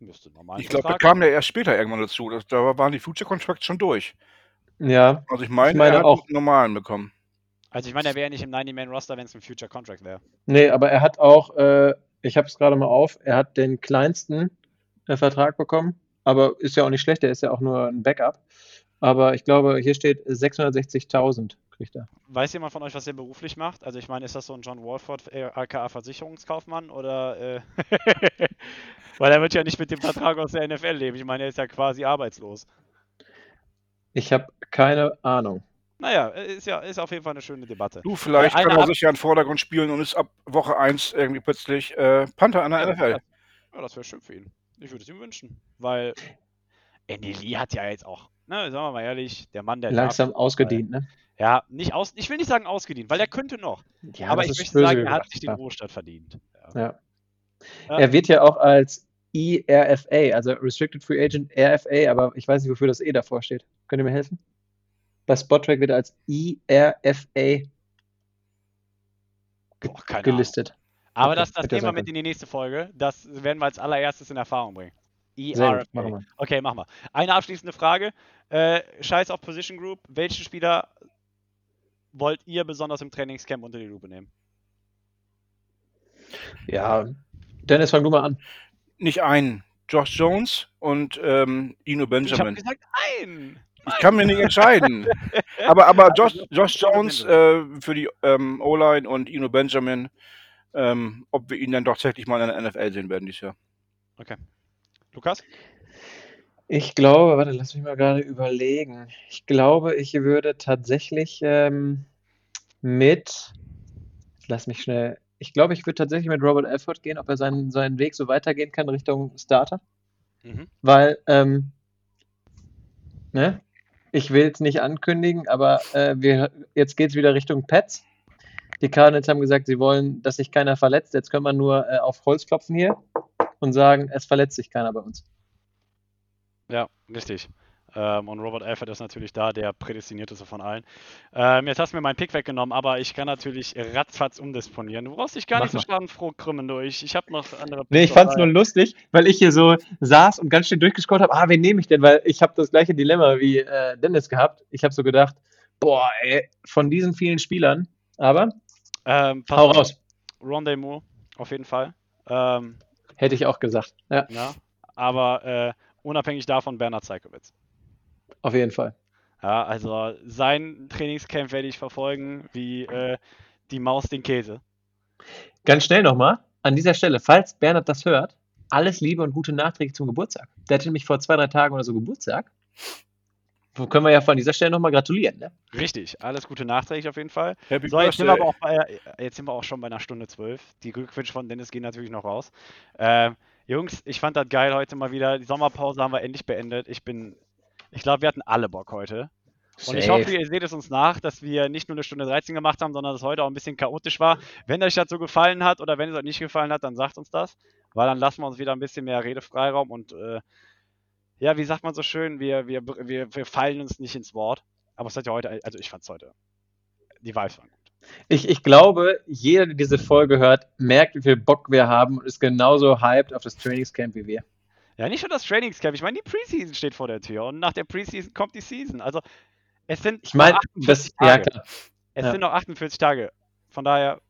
[SPEAKER 2] müsste normal.
[SPEAKER 4] Ich glaube, da kam der erst später irgendwann dazu. Das, da waren die Future Contracts schon durch.
[SPEAKER 3] Ja,
[SPEAKER 4] Also ich meine,
[SPEAKER 3] meine
[SPEAKER 4] er hat
[SPEAKER 3] auch.
[SPEAKER 4] einen normalen bekommen.
[SPEAKER 2] Also ich meine, er wäre ja nicht im 90-Man-Roster, wenn es ein Future Contract wäre.
[SPEAKER 3] nee, aber er hat auch, äh, ich habe es gerade mal auf, er hat den kleinsten äh, Vertrag bekommen, aber ist ja auch nicht schlecht, der ist ja auch nur ein Backup. Aber ich glaube, hier steht 660.000 kriegt er.
[SPEAKER 2] Weiß jemand von euch, was er beruflich macht? Also ich meine, ist das so ein John Walford, äh, aka Versicherungskaufmann oder äh, <laughs> weil er wird ja nicht mit dem Vertrag aus der NFL leben. Ich meine, er ist ja quasi arbeitslos.
[SPEAKER 3] Ich habe keine Ahnung.
[SPEAKER 2] Naja, ist ja ist auf jeden Fall eine schöne Debatte.
[SPEAKER 4] Du, vielleicht
[SPEAKER 2] Äh,
[SPEAKER 4] kann er sich ja in den Vordergrund spielen und ist ab Woche 1 irgendwie plötzlich äh, Panther an der NFL.
[SPEAKER 2] Ja, das wäre schön für ihn. Ich würde es ihm wünschen. Weil Andy Lee hat ja jetzt auch, ne, sagen wir mal ehrlich, der Mann, der darf
[SPEAKER 3] Langsam
[SPEAKER 2] auch
[SPEAKER 3] ausgedient, ne?
[SPEAKER 2] mal- Ja, nicht aus, ich will nicht sagen ausgedient, weil er könnte noch.
[SPEAKER 3] Ja,
[SPEAKER 2] aber
[SPEAKER 3] das
[SPEAKER 2] ich
[SPEAKER 3] ist
[SPEAKER 2] möchte sagen, er hat sich den. Ruhestand verdient. Ja.
[SPEAKER 3] Ja. Er wird ja auch als ERFA, also Restricted Free Agent RFA, aber ich weiß nicht, wofür das E davor steht. Könnt ihr mir helfen? Bei Spottrack wird er als ERFA
[SPEAKER 2] Boah, keine Ahnung.
[SPEAKER 3] gelistet.
[SPEAKER 2] Aber
[SPEAKER 3] Okay,
[SPEAKER 2] das, das nehmen wir
[SPEAKER 3] sein
[SPEAKER 2] mit in die nächste Folge. Das werden wir als allererstes in Erfahrung bringen. ERFA.
[SPEAKER 3] machen wir.
[SPEAKER 2] Okay, machen wir. Eine abschließende Frage. Äh, Scheiß auf Position Group. Welchen Spieler wollt ihr besonders im Trainingscamp unter die Lupe nehmen?
[SPEAKER 3] Ja, Dennis, fang du mal an.
[SPEAKER 4] Nicht einen. Josh Jones und ähm, Ino
[SPEAKER 2] Ich habe
[SPEAKER 4] Benjamin.
[SPEAKER 2] gesagt, ein.
[SPEAKER 4] Ich kann mir nicht entscheiden. <laughs> aber aber Josh, Josh Jones äh, für die ähm, O-Line und Ino Benjamin, ähm, ob wir ihn dann doch tatsächlich mal in der NFL sehen werden dieses Jahr.
[SPEAKER 2] Lukas?
[SPEAKER 3] Ich glaube, warte, lass mich mal gerade überlegen. Ich glaube, ich würde tatsächlich ähm, mit, lass mich schnell, ich glaube, ich würde tatsächlich mit Robert Alford gehen, ob er seinen, seinen Weg so weitergehen kann Richtung Starter.
[SPEAKER 2] Mhm.
[SPEAKER 3] Weil, ähm, ne, ich will es nicht ankündigen, aber äh, wir, jetzt geht es wieder Richtung Pets. Die Cardinals haben gesagt, sie wollen, dass sich keiner verletzt. Jetzt können wir nur äh, auf Holz klopfen hier und sagen, es verletzt sich keiner bei uns.
[SPEAKER 2] Ja, richtig. Ähm, und Robert Alford ist natürlich da der prädestinierteste von allen. Ähm, jetzt hast du mir meinen Pick weggenommen, aber ich kann natürlich ratzfatz umdisponieren. Du brauchst dich gar
[SPEAKER 3] Mach
[SPEAKER 2] nicht so schadenfroh krümmen durch. Ich habe noch andere
[SPEAKER 3] Nee, ich
[SPEAKER 2] Picks
[SPEAKER 3] fand's
[SPEAKER 2] dabei.
[SPEAKER 3] nur lustig, weil ich hier so saß und ganz schön durchgescrollt habe, ah, wen nehme ich denn? Weil ich habe das gleiche Dilemma wie äh, Dennis gehabt. Ich habe so gedacht, boah, ey, von diesen vielen Spielern, aber
[SPEAKER 2] Ähm,
[SPEAKER 3] hau raus.
[SPEAKER 2] Rendezvous, auf jeden Fall. Ähm,
[SPEAKER 3] Hätte ich auch gesagt. Ja,
[SPEAKER 2] ja, aber äh, unabhängig davon Bernhard Zeikowitz.
[SPEAKER 3] auf jeden Fall.
[SPEAKER 2] Ja, also sein Trainingscamp werde ich verfolgen wie äh, die Maus den Käse.
[SPEAKER 3] Ganz schnell nochmal, an dieser Stelle, falls Bernhard das hört, alles Liebe und gute Nachträge zum Geburtstag. Der hatte nämlich vor zwei, drei Tagen oder so Geburtstag. Wo können wir ja von dieser Stelle nochmal gratulieren, ne?
[SPEAKER 2] Richtig, alles Gute nachträglich auf jeden Fall.
[SPEAKER 4] Happy
[SPEAKER 2] So, jetzt sind, bei, jetzt sind wir auch schon bei einer Stunde zwölf. Die Glückwünsche von Dennis gehen natürlich noch raus. Ähm, Jungs, ich fand das geil heute mal wieder. Die Sommerpause haben wir endlich beendet. Ich bin, ich glaube, wir hatten alle Bock heute. Und ich
[SPEAKER 3] Safe.
[SPEAKER 2] hoffe, ihr seht es uns nach, dass wir nicht nur eine Stunde 13 gemacht haben, sondern dass es heute auch ein bisschen chaotisch war. Wenn euch das so gefallen hat oder wenn es euch nicht gefallen hat, dann sagt uns das. Weil dann lassen wir uns wieder ein bisschen mehr Redefreiraum und äh, ja, wie sagt man so schön, wir, wir, wir, wir fallen uns nicht ins Wort. Aber es hat ja heute, also ich fand es heute. Die Vibes waren gut.
[SPEAKER 3] Ich, ich glaube, jeder, der diese Folge hört, merkt, wie viel Bock wir haben und ist genauso hyped auf das Trainingscamp wie wir.
[SPEAKER 2] Ja, nicht nur das Trainingscamp, ich meine, die Preseason steht vor der Tür und nach der Preseason kommt die Season. Also, es sind
[SPEAKER 3] Ich meine,
[SPEAKER 2] noch
[SPEAKER 3] das,
[SPEAKER 2] 48
[SPEAKER 3] ja
[SPEAKER 2] Tage.
[SPEAKER 3] klar.
[SPEAKER 2] Es
[SPEAKER 3] ja.
[SPEAKER 2] sind noch 48 Tage. Von daher,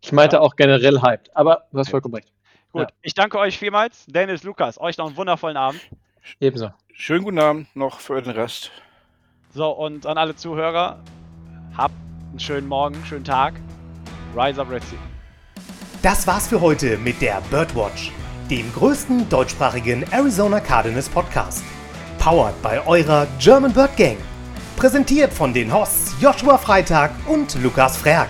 [SPEAKER 3] Ich meinte auch generell hyped, aber du hast
[SPEAKER 2] Ja.
[SPEAKER 3] vollkommen recht.
[SPEAKER 2] Gut.
[SPEAKER 3] Ja.
[SPEAKER 2] Ich danke euch vielmals. Dennis, Lukas, euch noch einen wundervollen Abend.
[SPEAKER 3] Ebenso.
[SPEAKER 4] Schönen guten Abend noch für den Rest.
[SPEAKER 2] So, und an alle Zuhörer, habt einen schönen Morgen, schönen Tag. Rise up, Red Sea.
[SPEAKER 1] Das war's für heute mit der Birdwatch, dem größten deutschsprachigen Arizona Cardinals Podcast. Powered bei eurer German Bird Gang. Präsentiert von den Hosts Joshua Freitag und Lukas Frerk.